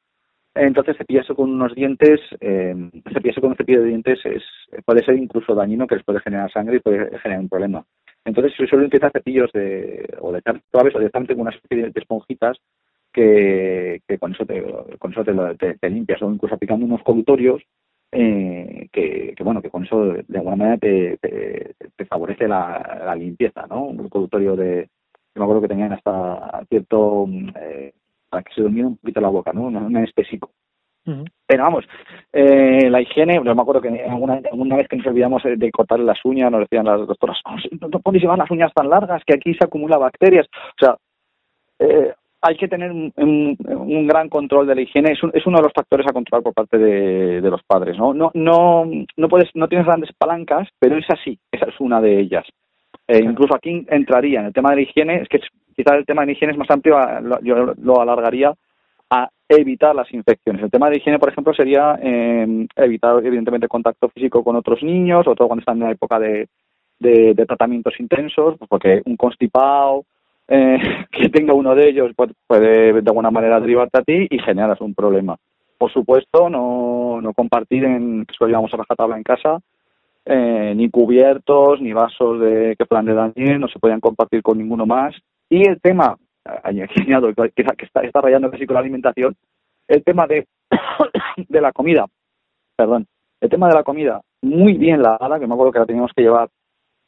Entonces cepillarse con unos dientes, eh, cepillarse con un cepillo de dientes es puede ser incluso dañino que les puede generar sangre y puede generar un problema. Entonces se suelen utilizar cepillos de, o de suaves o directamente con una especie de, esponjitas que, que con eso te, con eso te, te- te limpias o incluso aplicando unos colutorios eh, que, que, bueno que con eso de alguna manera te, te, te favorece la, la limpieza, ¿no? Un colutorio de yo me acuerdo que tenían hasta cierto eh, para que se durmiera un poquito la boca, ¿no? Un, anestésico. Pero vamos, eh, la higiene, yo me acuerdo que alguna, alguna vez que nos olvidamos de cortarle las uñas, nos decían las doctoras, "Oh, no, no podéis llevar las uñas tan largas, que aquí se acumula bacterias. O sea, eh, hay que tener un, un- un gran control de la higiene, es, un- es uno de los factores a controlar por parte de, de los padres, ¿no? No, no, no puedes, no tienes grandes palancas, pero esa sí, esa es una de ellas. Eh, incluso aquí entraría en el tema de la higiene, es que es- quizás el tema de la higiene es más amplio, yo lo alargaría a evitar las infecciones. El tema de higiene, por ejemplo, sería eh, evitar, evidentemente, contacto físico con otros niños, sobre todo cuando están en la época de, de, de tratamientos intensos, pues porque un constipado eh, que tenga uno de ellos pues, puede de alguna manera derivarte a ti y generas un problema. Por supuesto, no, no compartir en que llevamos a rajatabla en casa, eh, ni cubiertos, ni vasos de que plan de Daniel, no se podían compartir con ninguno más. Y el tema, añ- añado, que, que está, está rayando casi con la alimentación, el tema de, de la comida, perdón, el tema de la comida muy bien lavada, que me acuerdo que la teníamos que llevar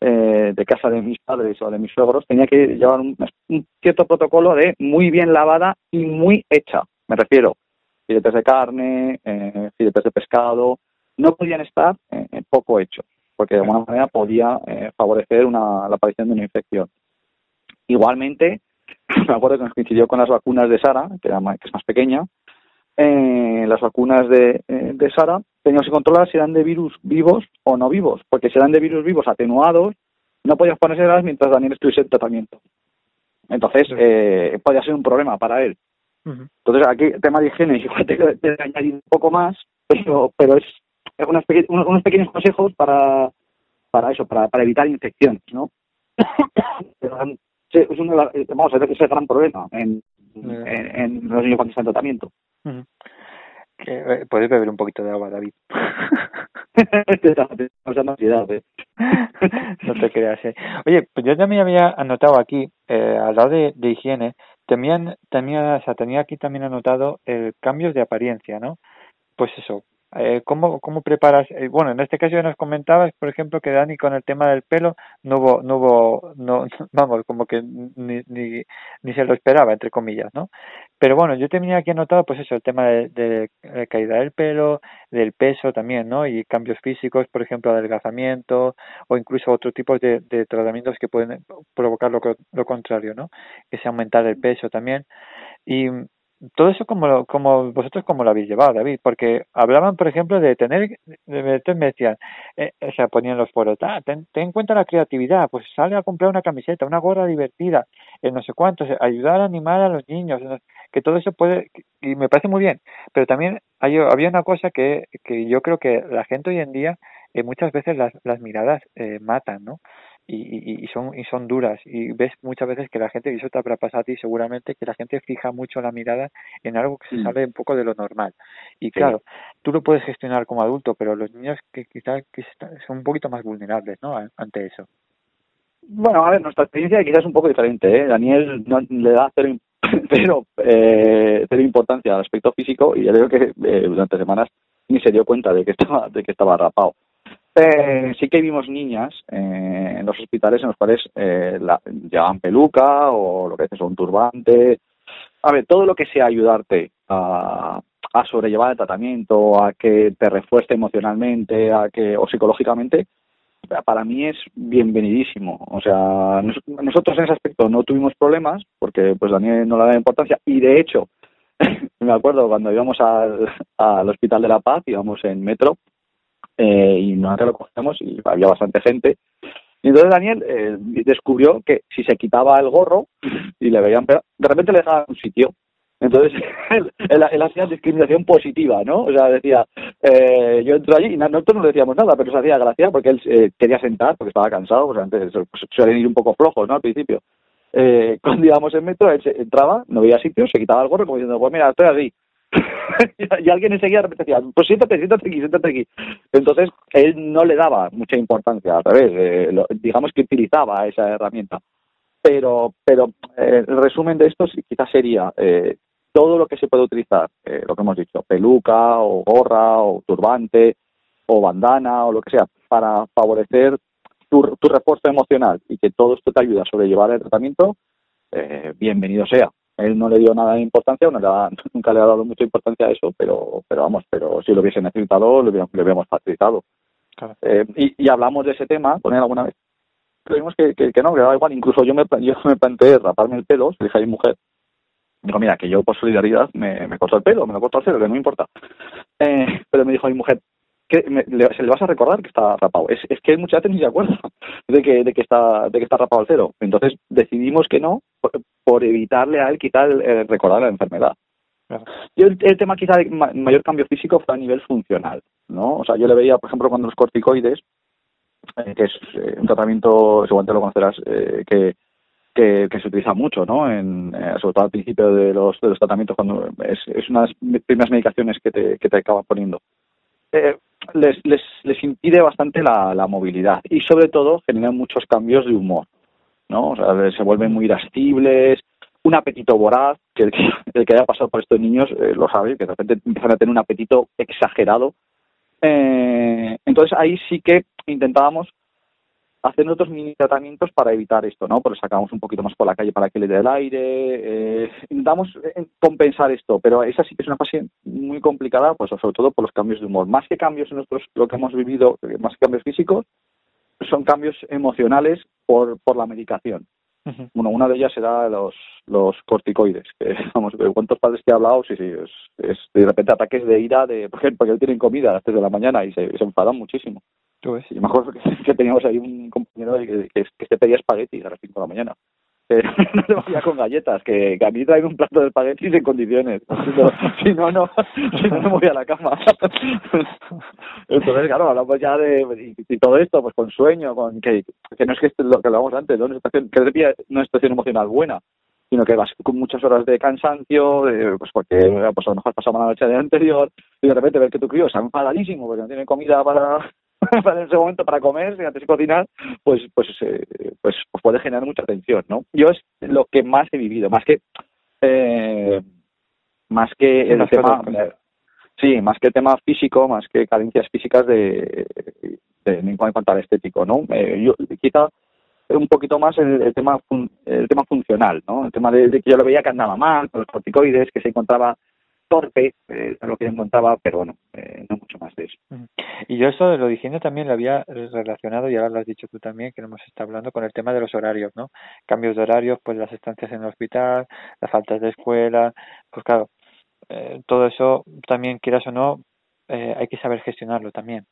eh, de casa de mis padres o de mis suegros, tenía que llevar un, un cierto protocolo de muy bien lavada y muy hecha, me refiero, filetes de carne, eh, filetes de pescado, no podían estar eh, poco hechos, porque de alguna manera podía eh, favorecer una, la aparición de una infección. Igualmente, me acuerdo que nos coincidió con las vacunas de Sara, que, era más, que es más pequeña, eh, las vacunas de, eh, de Sara, teníamos que controlar si eran de virus vivos o no vivos, porque si eran de virus vivos atenuados, no podías ponérselas mientras Daniel estuviese en tratamiento. Entonces, eh, podía ser un problema para él. Entonces, aquí el tema de higiene, igual te, te añadir un poco más, pero, pero es unos, peque- unos, pequeños consejos para, para eso, para, para evitar infecciones, ¿no? Pero, um, es la- eh, es el gran problema en, en, en los niños cuando están en tratamiento. Eh, Puedes beber un poquito de agua, David. Te está te está causando ansiedad, ¿eh? no te creas. eh. Oye, pues yo también había anotado aquí, eh, al lado de, de higiene, también, también, o sea, tenía aquí también anotado el cambios de apariencia, ¿no? Pues eso, eh, ¿cómo, ¿cómo preparas? eh, bueno, en este caso ya nos comentabas, por ejemplo, que Dani con el tema del pelo no hubo, no hubo, no, vamos, como que ni, ni, ni se lo esperaba, entre comillas, ¿no? Pero bueno, yo tenía aquí anotado, pues eso, el tema de, caída del pelo, del peso también, ¿no? Y cambios físicos, por ejemplo, adelgazamiento o incluso otros tipos de, de tratamientos que pueden provocar lo, lo contrario, ¿no? Que sea aumentar el peso también. Y todo eso como, lo- como vosotros como lo habéis llevado, David, porque hablaban, por ejemplo, de tener, entonces me decían, eh, o sea, ponían los foros, ah, ten, ten en cuenta la creatividad, pues sale a comprar una camiseta, una gorra divertida, eh, no sé cuántos, eh, ayudar a animar a los niños, no- que todo eso puede, y me parece muy bien, pero también hay, había una cosa que, que yo creo que la gente hoy en día, eh, muchas veces las, las miradas eh, matan, ¿no? Y, y, son y son duras y ves muchas veces que la gente y eso te habrá pasado a ti seguramente que la gente fija mucho la mirada en algo que se Mm. sale un poco de lo normal y claro tú lo puedes gestionar como adulto pero los niños que quizás que son un poquito más vulnerables no ante eso Bueno, a ver, nuestra experiencia quizás es un poco diferente. ¿eh? Daniel no, le da cero, cero, eh, cero importancia al aspecto físico y ya veo que eh, durante semanas ni se dio cuenta de que estaba, de que estaba rapado. Eh, sí que vimos niñas eh, en los hospitales en los cuales eh, la, llevaban peluca o lo que dices, un turbante. A ver, todo lo que sea ayudarte a, a sobrellevar el tratamiento, a que te refuerce emocionalmente, a que o psicológicamente, para mí es bienvenidísimo. O sea, nos- nosotros en ese aspecto no tuvimos problemas porque pues Daniel no le daba importancia y de hecho me acuerdo cuando íbamos al Hospital de la Paz, íbamos en metro eh, y nosotros lo cogíamos y había bastante gente. Y entonces Daniel eh, descubrió que si se quitaba el gorro y le veían de repente le dejaban un sitio. Entonces él, hacía discriminación positiva, ¿no? O sea, decía, eh, yo entro allí y nosotros no le decíamos nada, pero se hacía gracia porque él eh, quería sentar porque estaba cansado, pues antes pues, suelen ir un poco flojos, ¿no? Al principio. Eh, cuando íbamos en metro, él se- entraba, no veía sitio, se quitaba el gorro como diciendo, pues mira, estoy así. y alguien enseguida decía, pues siéntate, siéntate aquí, siéntate aquí. Entonces, él no le daba mucha importancia, al revés, eh, lo- digamos que utilizaba esa herramienta. Pero, pero eh, el resumen de esto quizás sería eh, todo lo que se puede utilizar, eh, lo que hemos dicho, peluca o gorra o turbante o bandana o lo que sea, para favorecer tu, tu refuerzo emocional y que todo esto te ayuda a sobrellevar el tratamiento, eh, bienvenido sea. Él no le dio nada de importancia, no le ha- nunca le ha dado mucha importancia a eso, pero, pero vamos, pero si lo hubiese necesitado, lo hubiéramos, le hubiéramos facilitado. Claro. Eh, y, y hablamos de ese tema con él alguna vez. Creímos que, que, que no, que daba igual. Incluso yo me, yo me planteé raparme el pelo, le dije a mi mujer, digo, mira, que yo por solidaridad me, me corto el pelo, me lo corto al cero, que no me importa. Eh, pero me dijo mi mujer, que me- le- se le vas a recordar que está rapado. Es, es que muchas veces ni se acuerda de que, de que está de que está rapado al cero. Entonces decidimos que no por, evitarle a él quitar el recordar la enfermedad. Claro. Yo el, el tema quizá de ma- mayor cambio físico fue a nivel funcional, ¿no? O sea, yo le veía, por ejemplo, cuando los corticoides, eh, que es eh, un tratamiento, seguramente lo conocerás, eh, que, que, que se utiliza mucho, ¿no? En, eh, sobre todo al principio de los, de los tratamientos, cuando es, es una de las primeras medicaciones que te, que te acaban poniendo. Eh, les, les, les impide bastante la, la movilidad y sobre todo generan muchos cambios de humor, ¿no? O sea, se vuelven muy irascibles, un apetito voraz, que el que, el que haya pasado por estos niños eh, lo sabe, que de repente empiezan a tener un apetito exagerado. Eh, entonces ahí sí que intentábamos hacer otros mini tratamientos para evitar esto, ¿no? Porque sacamos un poquito más por la calle para que le dé el aire, eh, intentamos eh, compensar esto, pero esa sí que es una fase muy complicada, pues sobre todo por los cambios de humor. Más que cambios en nosotros, lo que hemos vivido, eh, más que cambios físicos, son cambios emocionales por, por la medicación. Bueno, una de ellas será los, los corticoides. Que, vamos, cuántos padres que he hablado, sí, sí, es, es de repente ataques de ira, de, porque él tienen comida a las 3 de la mañana y se, se enfadan muchísimo. Tú ves. Y me acuerdo que, que teníamos ahí un compañero que, que, que se pedía espagueti a las 5 de la mañana. Que no le valía con galletas, que, que a mí traen un plato de espaguetis en condiciones. Si no, no, si no, me voy a la cama. Entonces, claro, hablamos ya de y, todo esto, pues con sueño, con que, que no es que lo que hablábamos antes, ¿no? Situación, que te una situación emocional buena, sino que vas con muchas horas de cansancio, de, pues porque pues a lo mejor has pasado una noche de anterior, y de repente ver que tu crío está enfadadísimo porque no tiene comida para, para en ese momento para comer, antes de cocinar, pues pues, eh, pues pues puede generar mucha tensión, ¿no? Yo es lo que más he vivido, más que eh, más que el tema cosas, pues. sí, más que el tema físico, más que carencias físicas de, de en cuanto al estético, ¿no? Eh, yo quizá un poquito más el, el tema fun- el tema funcional, ¿no? El tema de, de que yo lo veía que andaba mal con los corticoides, que se encontraba torpe, eh, lo que yo encontraba, pero bueno, eh, no mucho más de eso. Y yo eso de lo higiene también lo había relacionado, y ahora lo has dicho tú también, que lo hemos estado hablando con el tema de los horarios, ¿no? Cambios de horarios, pues las estancias en el hospital, las faltas de escuela, pues claro, eh, todo eso también, quieras o no, eh, hay que saber gestionarlo también.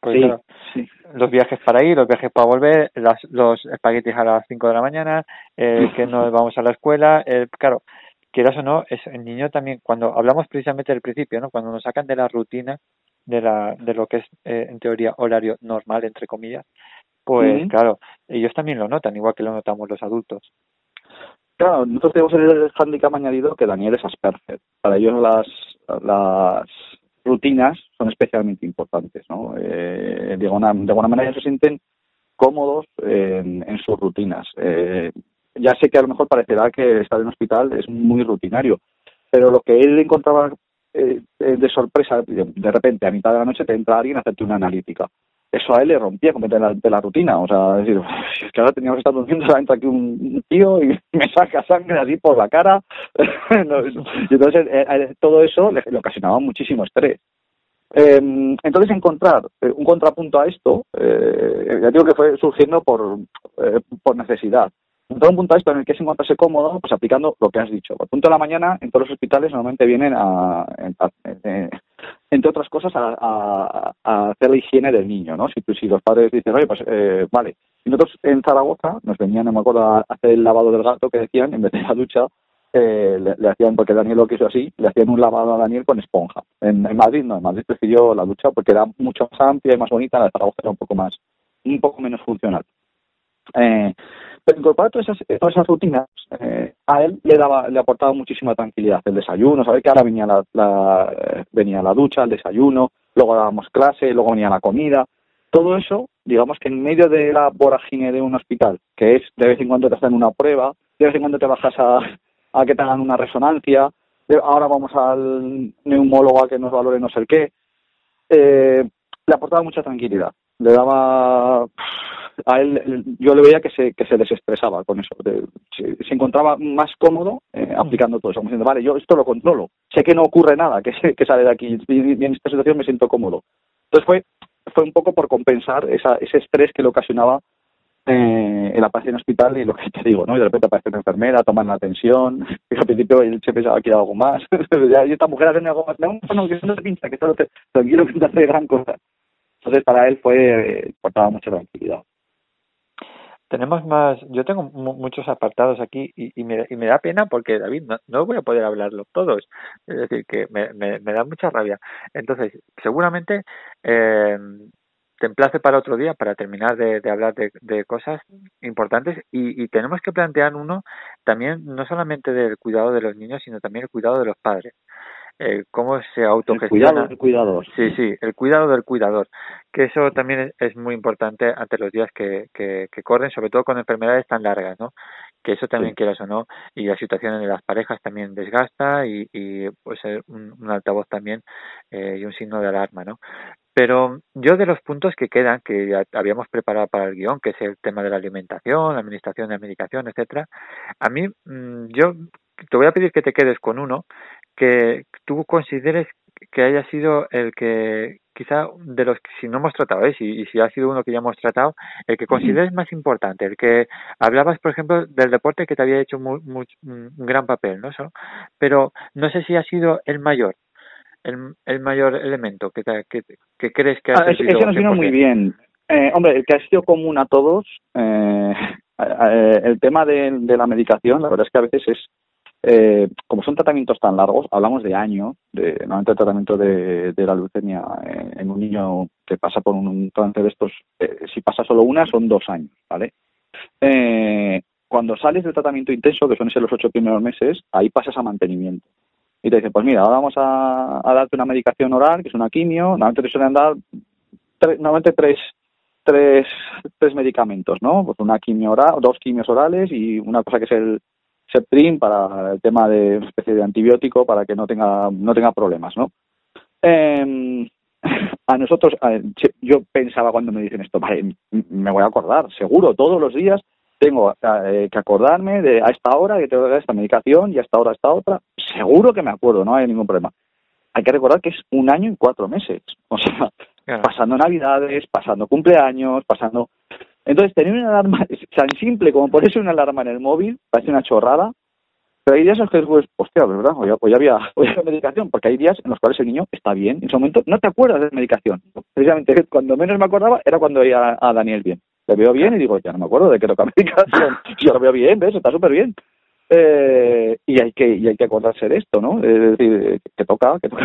Porque Sí, claro, sí. los viajes para ir, los viajes para volver, las, los espaguetis a las 5 de la mañana, eh, que no vamos a la escuela, eh, claro, quieras o no, es el niño también, cuando hablamos precisamente del principio, ¿no? Cuando nos sacan de la rutina de la de lo que es eh, en teoría horario normal entre comillas, pues claro, ellos también lo notan, igual que lo notamos los adultos. Claro, nosotros tenemos el handicap añadido que Daniel es Asperger. Para ellos las, las rutinas son especialmente importantes, ¿no? Eh, de, alguna, de alguna manera ellos se sienten cómodos en, en sus rutinas. Eh, ya sé que a lo mejor parecerá que estar en hospital es muy rutinario, pero lo que él encontraba eh, eh, de sorpresa, de repente a mitad de la noche te entra alguien a hacerte una analítica. Eso a él le rompía completamente la, la rutina, o sea, es decir, es que ahora teníamos que estar durmiendo, entra aquí un tío y me saca sangre así por la cara. y entonces eh, todo eso le, ocasionaba muchísimo estrés. Eh, entonces encontrar eh, un contrapunto a esto, eh, ya digo que fue surgiendo por, eh, por necesidad. Encontrar un punto a esto en el que es encontrarse cómodo, pues aplicando lo que has dicho. Al punto de la mañana, en todos los hospitales normalmente vienen a, a- entre otras cosas, a, hacer la higiene del niño, ¿no? Si, si los padres dicen, oye, pues eh, vale. Y nosotros en Zaragoza nos venían, no me acuerdo, a hacer el lavado del gato que decían, en vez de la ducha, eh, le, le hacían, porque Daniel lo quiso así, le hacían un lavado a Daniel con esponja. En, en Madrid no, en Madrid prefirió la ducha porque era mucho más amplia y más bonita, la de Zaragoza era un poco más, un poco menos funcional. Eh, pero incorporar todas esas, todas esas rutinas, eh, a él le daba, le aportaba muchísima tranquilidad. El desayuno, saber que ahora venía la, la- eh, venía la ducha, el desayuno, luego dábamos clase, luego venía la comida. Todo eso, digamos que en medio de la vorágine de un hospital, que es de vez en cuando te hacen una prueba, de vez en cuando te bajas a, a que te hagan una resonancia, ahora vamos al neumólogo a que nos valore no sé qué, eh, le aportaba mucha tranquilidad. Le daba a él, yo le veía que se, que se desestresaba con eso. de- se, se encontraba más cómodo eh, aplicando todo eso. Como diciendo, vale, yo esto lo controlo. Sé que no ocurre nada, que, que sale de aquí. Y, y en esta situación me siento cómodo. Entonces fue, fue un poco por compensar esa, ese estrés que le ocasionaba eh, el aparecer en hospital y lo que te digo, ¿no? Y de repente aparece una enfermera, toman la atención, y al principio él se pensaba que era algo más, y esta mujer hace algo más, no, no, que eso no te pincha, que solo te, tranquilo que te hace gran cosa. Entonces para él fue, eh, portaba mucha tranquilidad. Tenemos más, yo tengo mu- muchos apartados aquí y, y, me, y me da pena porque David no, no voy a poder hablarlos todos, es decir que me, me, me da mucha rabia. Entonces, seguramente eh, te emplace para otro día para terminar de, de hablar de, de cosas importantes y, y tenemos que plantear uno también no solamente del cuidado de los niños sino también el cuidado de los padres. Eh, cómo se El autogestiona cuidado del cuidador. Sí, sí, el cuidado del cuidador, que eso también es, es muy importante ante los días que, que, que corren, sobre todo con enfermedades tan largas, ¿no? Que eso también, Sí. quieras o no, y la situación de las parejas también desgasta y, y pues ser un, un altavoz también eh, y un signo de alarma, ¿no? Pero yo de los puntos que quedan, que ya habíamos preparado para el guion, que es el tema de la alimentación, la administración de medicación, etcétera, a mí mm, yo te voy a pedir que te quedes con uno que tú consideres que haya sido el que quizá de los que si no hemos tratado ¿eh? si, y si ha sido uno que ya hemos tratado el que consideres más importante el que hablabas por ejemplo del deporte que te había hecho muy, muy- un gran papel no Eso, pero no sé si ha sido el mayor el, el mayor elemento que, te- que, que crees que ha Ah, servido ese nos vino 100%. muy bien. Eh, hombre, el que ha sido común a todos, eh, eh, el tema de, de la medicación, la verdad es que a veces es, eh, como son tratamientos tan largos, hablamos de años, de normalmente el tratamiento de, la leucemia en un niño que pasa por un cáncer de estos, eh, si pasa solo una, son dos años, ¿vale? Eh, cuando sales del tratamiento intenso, que son los ocho primeros meses, ahí pasas a mantenimiento. Y te dicen, pues mira, ahora vamos a, a darte una medicación oral, que es una quimio, normalmente te suelen dar tre- normalmente tres, tres, tres medicamentos, ¿no? Pues una quimio oral, dos quimios orales y una cosa que es el Septrin para el tema de una especie de antibiótico para que no tenga, no tenga problemas, ¿no? Eh, a nosotros, yo pensaba cuando me dicen esto, vale, me voy a acordar, seguro, todos los días tengo eh, que acordarme de a esta hora que tengo que dar esta medicación y a esta hora esta otra, seguro que me acuerdo, no hay ningún problema. Hay que recordar que es un año y cuatro meses, o sea, Claro. pasando navidades, pasando cumpleaños, pasando... Entonces, tener una alarma tan simple como ponerse una alarma en el móvil, parece una chorrada, pero hay días en los que después, hostia, ¿verdad? Hoy, hoy había, hoy había medicación, porque hay días en los cuales el niño está bien, en ese momento no te acuerdas de la medicación. Precisamente, cuando menos me acordaba era cuando veía a Daniel bien. Le veo bien y digo, ya no me acuerdo de qué toca medicación. Yo lo veo bien, ¿ves? Está súper bien. Eh, y hay que y hay que acordarse de esto, ¿no? Es decir, que toca, que toca,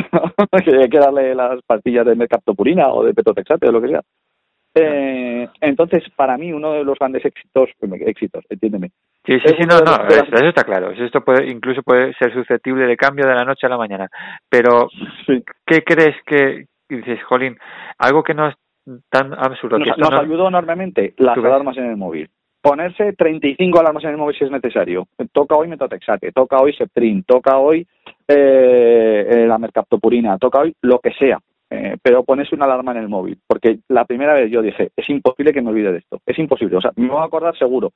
que hay que darle las pastillas de mercaptopurina o de petoxate o lo que sea. Eh, entonces, para mí, uno de los grandes éxitos, éxitos, entiéndeme, Sí, sí, no, no, las- eso, eso está claro. Esto puede, incluso puede ser susceptible de cambio de la noche a la mañana. Pero, sí, ¿qué crees que, dices, Jolín, algo que no es tan absurdo, nos, esto nos no- ayudó enormemente las alarmas en el móvil. ponerse 35 alarmas en el móvil si es necesario. Toca hoy metotrexate, toca hoy Septrin, toca hoy eh, eh, la mercaptopurina, toca hoy lo que sea. Eh, pero ponerse una alarma en el móvil. Porque la primera vez yo dije, es imposible que me olvide de esto. Es imposible. O sea, me voy a acordar seguro.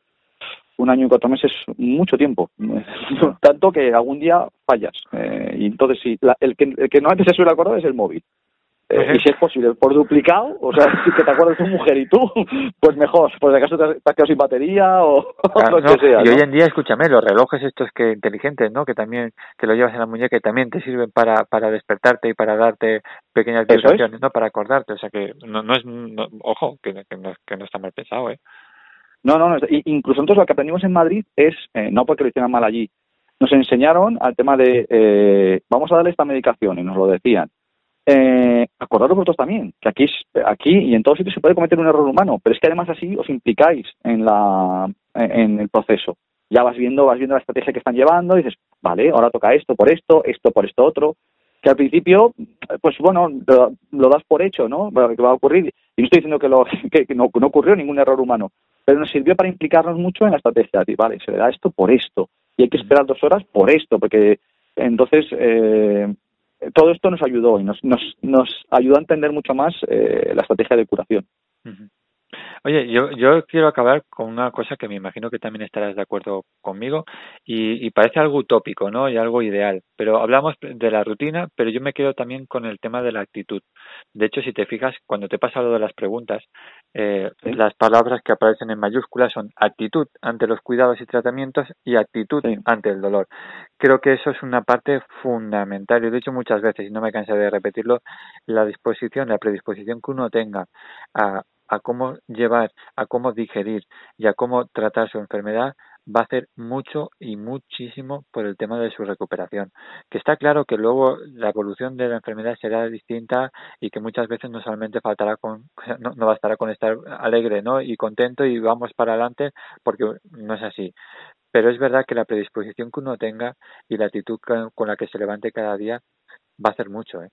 Un año y cuatro meses, mucho tiempo. Tanto que algún día fallas. Eh, y entonces, sí, la- el, que, el que no antes se suele acordar es el móvil. Eh, y si es posible, por duplicado, o sea, si que te acuerdas tu mujer y tú, pues mejor. Por si acaso te has, te quedado sin batería o Claro, lo no, que sea. y hoy en día, escúchame, los relojes estos que inteligentes, ¿no? Que también que lo llevas en la muñeca y también te sirven para para despertarte y para darte pequeñas es. vibraciones, ¿no? Para acordarte, o sea que no, no es, no- ojo, que, que, no, que no está mal pensado, ¿eh? No, no, no. y- Incluso nosotros lo que aprendimos en Madrid es, eh, no porque lo hicieran mal allí, nos enseñaron al tema de, eh, vamos a darle esta medicación, y nos lo decían. Eh, acordaros vosotros también, que aquí, es- aquí y en todos sitios se puede cometer un error humano, pero es que además así os implicáis en, la, en el proceso. Ya vas viendo, vas viendo la estrategia que están llevando y dices, vale, ahora toca esto por esto, esto por esto otro, que al principio, pues bueno, lo, lo das por hecho, ¿no? Que va a ocurrir. Y no estoy diciendo que, lo, que, no, ocurrió ningún error humano, pero nos sirvió para implicarnos mucho en la estrategia. Decir, vale, se le da esto por esto, y hay que esperar dos horas por esto, porque entonces eh, todo esto nos ayudó y nos, nos, nos ayudó a entender mucho más eh, la estrategia de curación. Oye, yo, yo quiero acabar con una cosa que me imagino que también estarás de acuerdo conmigo y, y parece algo utópico, ¿no? Y algo ideal. Pero hablamos de la rutina, pero yo me quedo también con el tema de la actitud. De hecho, si te fijas, cuando te pasa lo de las preguntas, eh, Sí. las palabras que aparecen en mayúsculas son actitud ante los cuidados y tratamientos y actitud Sí. ante el dolor. Creo que eso es una parte fundamental. Y lo he dicho muchas veces y no me cansé de repetirlo. La disposición, la predisposición que uno tenga a, a cómo llevar, a cómo digerir y a cómo tratar su enfermedad va a hacer mucho y muchísimo por el tema de su recuperación. Que está claro que luego la evolución de la enfermedad será distinta y que muchas veces no solamente faltará con, no, no bastará con estar alegre, ¿no? Y contento y vamos para adelante porque no es así. Pero es verdad que la predisposición que uno tenga y la actitud con la que se levante cada día va a hacer mucho, ¿eh?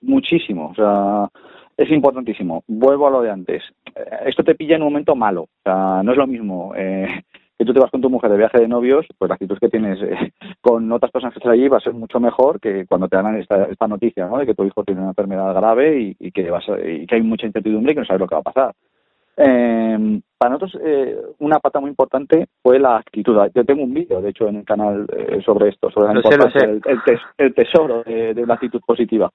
Muchísimo, o sea, es importantísimo. Vuelvo a lo de antes. Eh, Esto te pilla en un momento malo, o sea, no es lo mismo eh, tú te vas con tu mujer de viaje de novios, pues la actitud que tienes eh, con otras personas que están allí va a ser mucho mejor que cuando te dan esta, esta noticia, ¿no? De que tu hijo tiene una enfermedad grave y, y que vas a- y que hay mucha incertidumbre y que no sabes lo que va a pasar. Eh, para nosotros eh, una pata muy importante fue la actitud. Yo tengo un vídeo, de hecho, en el canal eh, sobre esto, sobre la Lo sé, lo importancia sé. del el, tes- el tesoro de, de la actitud positiva.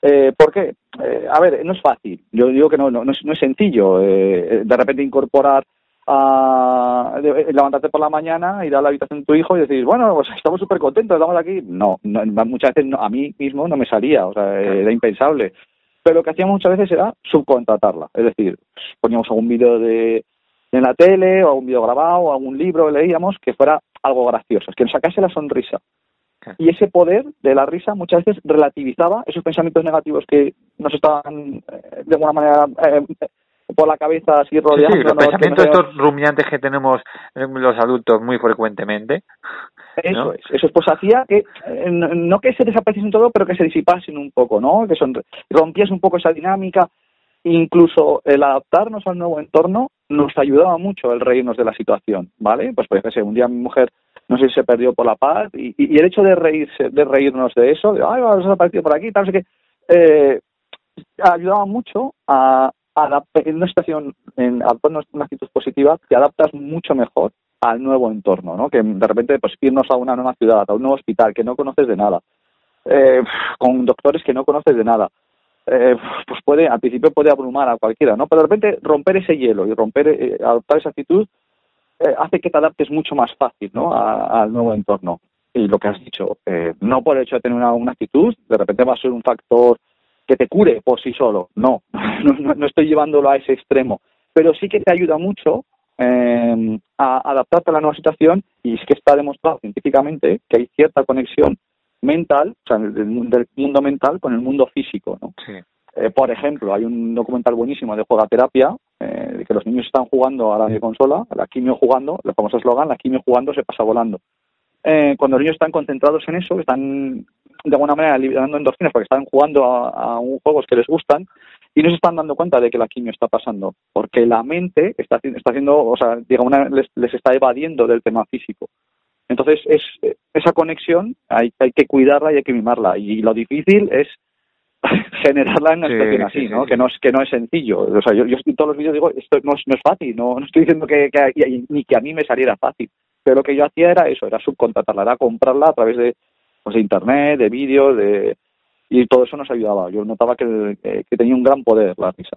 Eh, ¿Por qué? Eh, a ver, no es fácil. Yo digo que no, no, no, es, no es sencillo. Eh, de repente incorporar a de- levantarte por la mañana, ir a la habitación de tu hijo y decir, bueno, pues estamos súper contentos, estamos aquí. No, no, muchas veces no- a mí mismo no me salía, o sea, eh, era impensable. Pero lo que hacíamos muchas veces era subcontratarla. Es decir, poníamos algún vídeo de en la tele o algún vídeo grabado o algún libro leíamos que fuera algo gracioso, que nos sacase la sonrisa. Y ese poder de la risa muchas veces relativizaba esos pensamientos negativos que nos estaban eh, de alguna manera eh, por la cabeza así Sí, rodeando. sí, los pensamientos estos rumiantes que tenemos los adultos muy frecuentemente. Eso es, eso es, pues hacía que, eh, no que se desapareciesen todo, pero que se disipasen un poco, ¿no? Que son, rompías un poco esa dinámica, incluso el adaptarnos al nuevo entorno nos ayudaba mucho el reírnos de la situación, ¿vale? Pues por ejemplo, un día mi mujer, no sé si se perdió por la paz, y, y- el hecho de reírse, de reírnos de eso, de, ay, vas a desaparecido por aquí, tal, no sé qué, eh, ayudaba mucho a, en una situación, en una actitud positiva, te adaptas mucho mejor al nuevo entorno, ¿no? Que de repente, pues irnos a una nueva ciudad, a un nuevo hospital que no conoces de nada, eh, con doctores que no conoces de nada, eh, pues puede, al principio puede abrumar a cualquiera, ¿no? Pero de repente romper ese hielo y romper, eh, adoptar esa actitud eh, hace que te adaptes mucho más fácil, ¿no? A- al nuevo entorno. Y lo que has dicho, eh, no por el hecho de tener una actitud, de repente va a ser un factor que te cure por sí solo. No, no, no- estoy llevándolo a ese extremo. Pero sí que te ayuda mucho eh, a adaptarte a la nueva situación y es que está demostrado científicamente que hay cierta conexión mental, o sea, del, mundo- del mundo mental con el mundo físico, ¿no? Sí. Eh, por ejemplo, hay un documental buenísimo de juegaterapia, eh, de que los niños están jugando a la videoconsola, a la quimio jugando, el famoso eslogan, la quimio jugando se pasa volando. Eh, cuando los niños están concentrados en eso, están de alguna manera liberando endorfinas porque están jugando a, a un juegos que les gustan, y no se están dando cuenta de que la quimio está pasando, porque la mente está, está haciendo, o sea, digamos, les, les está evadiendo del tema físico. Entonces, es, esa conexión hay, hay que cuidarla y hay que mimarla. Y lo difícil es generarla en una situación así, ¿no? Que no es que no es sencillo. O sea, yo, yo en todos los vídeos digo, esto no es, no es fácil, no, no estoy diciendo que, que, ni que a mí me saliera fácil. Pero lo que yo hacía era eso, era subcontratarla, era comprarla a través de, pues, de internet, de vídeos, de y todo eso nos ayudaba. Yo notaba que, que tenía un gran poder la risa.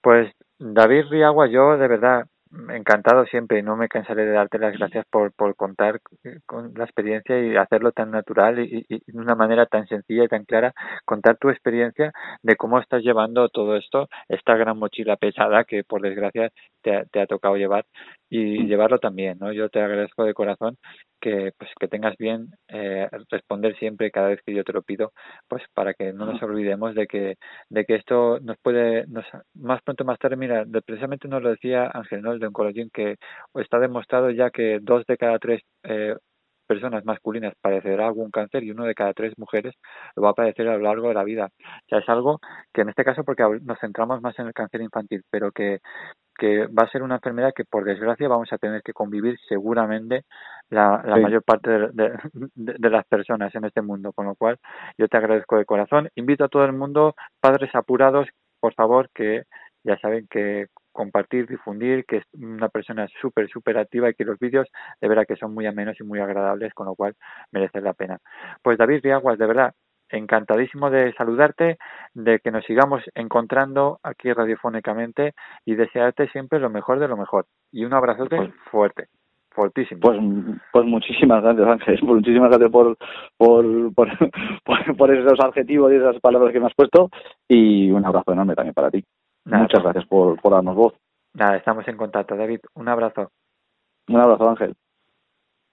Pues David Riagua, yo de verdad encantado siempre y no me cansaré de darte las gracias por, por contar con la experiencia y hacerlo tan natural y, y, de una manera tan sencilla y tan clara, contar tu experiencia de cómo estás llevando todo esto, esta gran mochila pesada que por desgracia te, te ha tocado llevar y llevarlo también, ¿no? Yo te agradezco de corazón que pues que tengas bien eh, responder siempre cada vez que yo te lo pido, pues para que no nos olvidemos de que de que esto nos puede nos, más pronto más tarde mira precisamente nos lo decía Ángel ¿no? el de Oncologín que está demostrado ya que dos de cada tres eh, personas masculinas padecerá algún cáncer y uno de cada tres mujeres lo va a padecer a lo largo de la vida. O sea, es algo que en este caso, porque nos centramos más en el cáncer infantil, pero que, que va a ser una enfermedad que por desgracia vamos a tener que convivir seguramente la, la mayor parte de, de, de, las personas en este mundo, con lo cual yo te agradezco de corazón. Invito a todo el mundo, padres apurados, por favor, que ya saben que compartir, difundir, que es una persona súper, súper activa y que los vídeos de verdad que son muy amenos y muy agradables, con lo cual merece la pena. Pues David Riaguas, de verdad, encantadísimo de saludarte, de que nos sigamos encontrando aquí radiofónicamente y desearte siempre lo mejor de lo mejor. Y un abrazote pues, fuerte. Fortísimo. Pues, pues muchísimas gracias, Ángel. Muchísimas gracias por, por, por, por, esos adjetivos y esas palabras que me has puesto. Y un abrazo enorme también para ti. Muchas gracias por, por darnos voz. Nada, estamos en contacto, David. Un abrazo. Un abrazo, Ángel.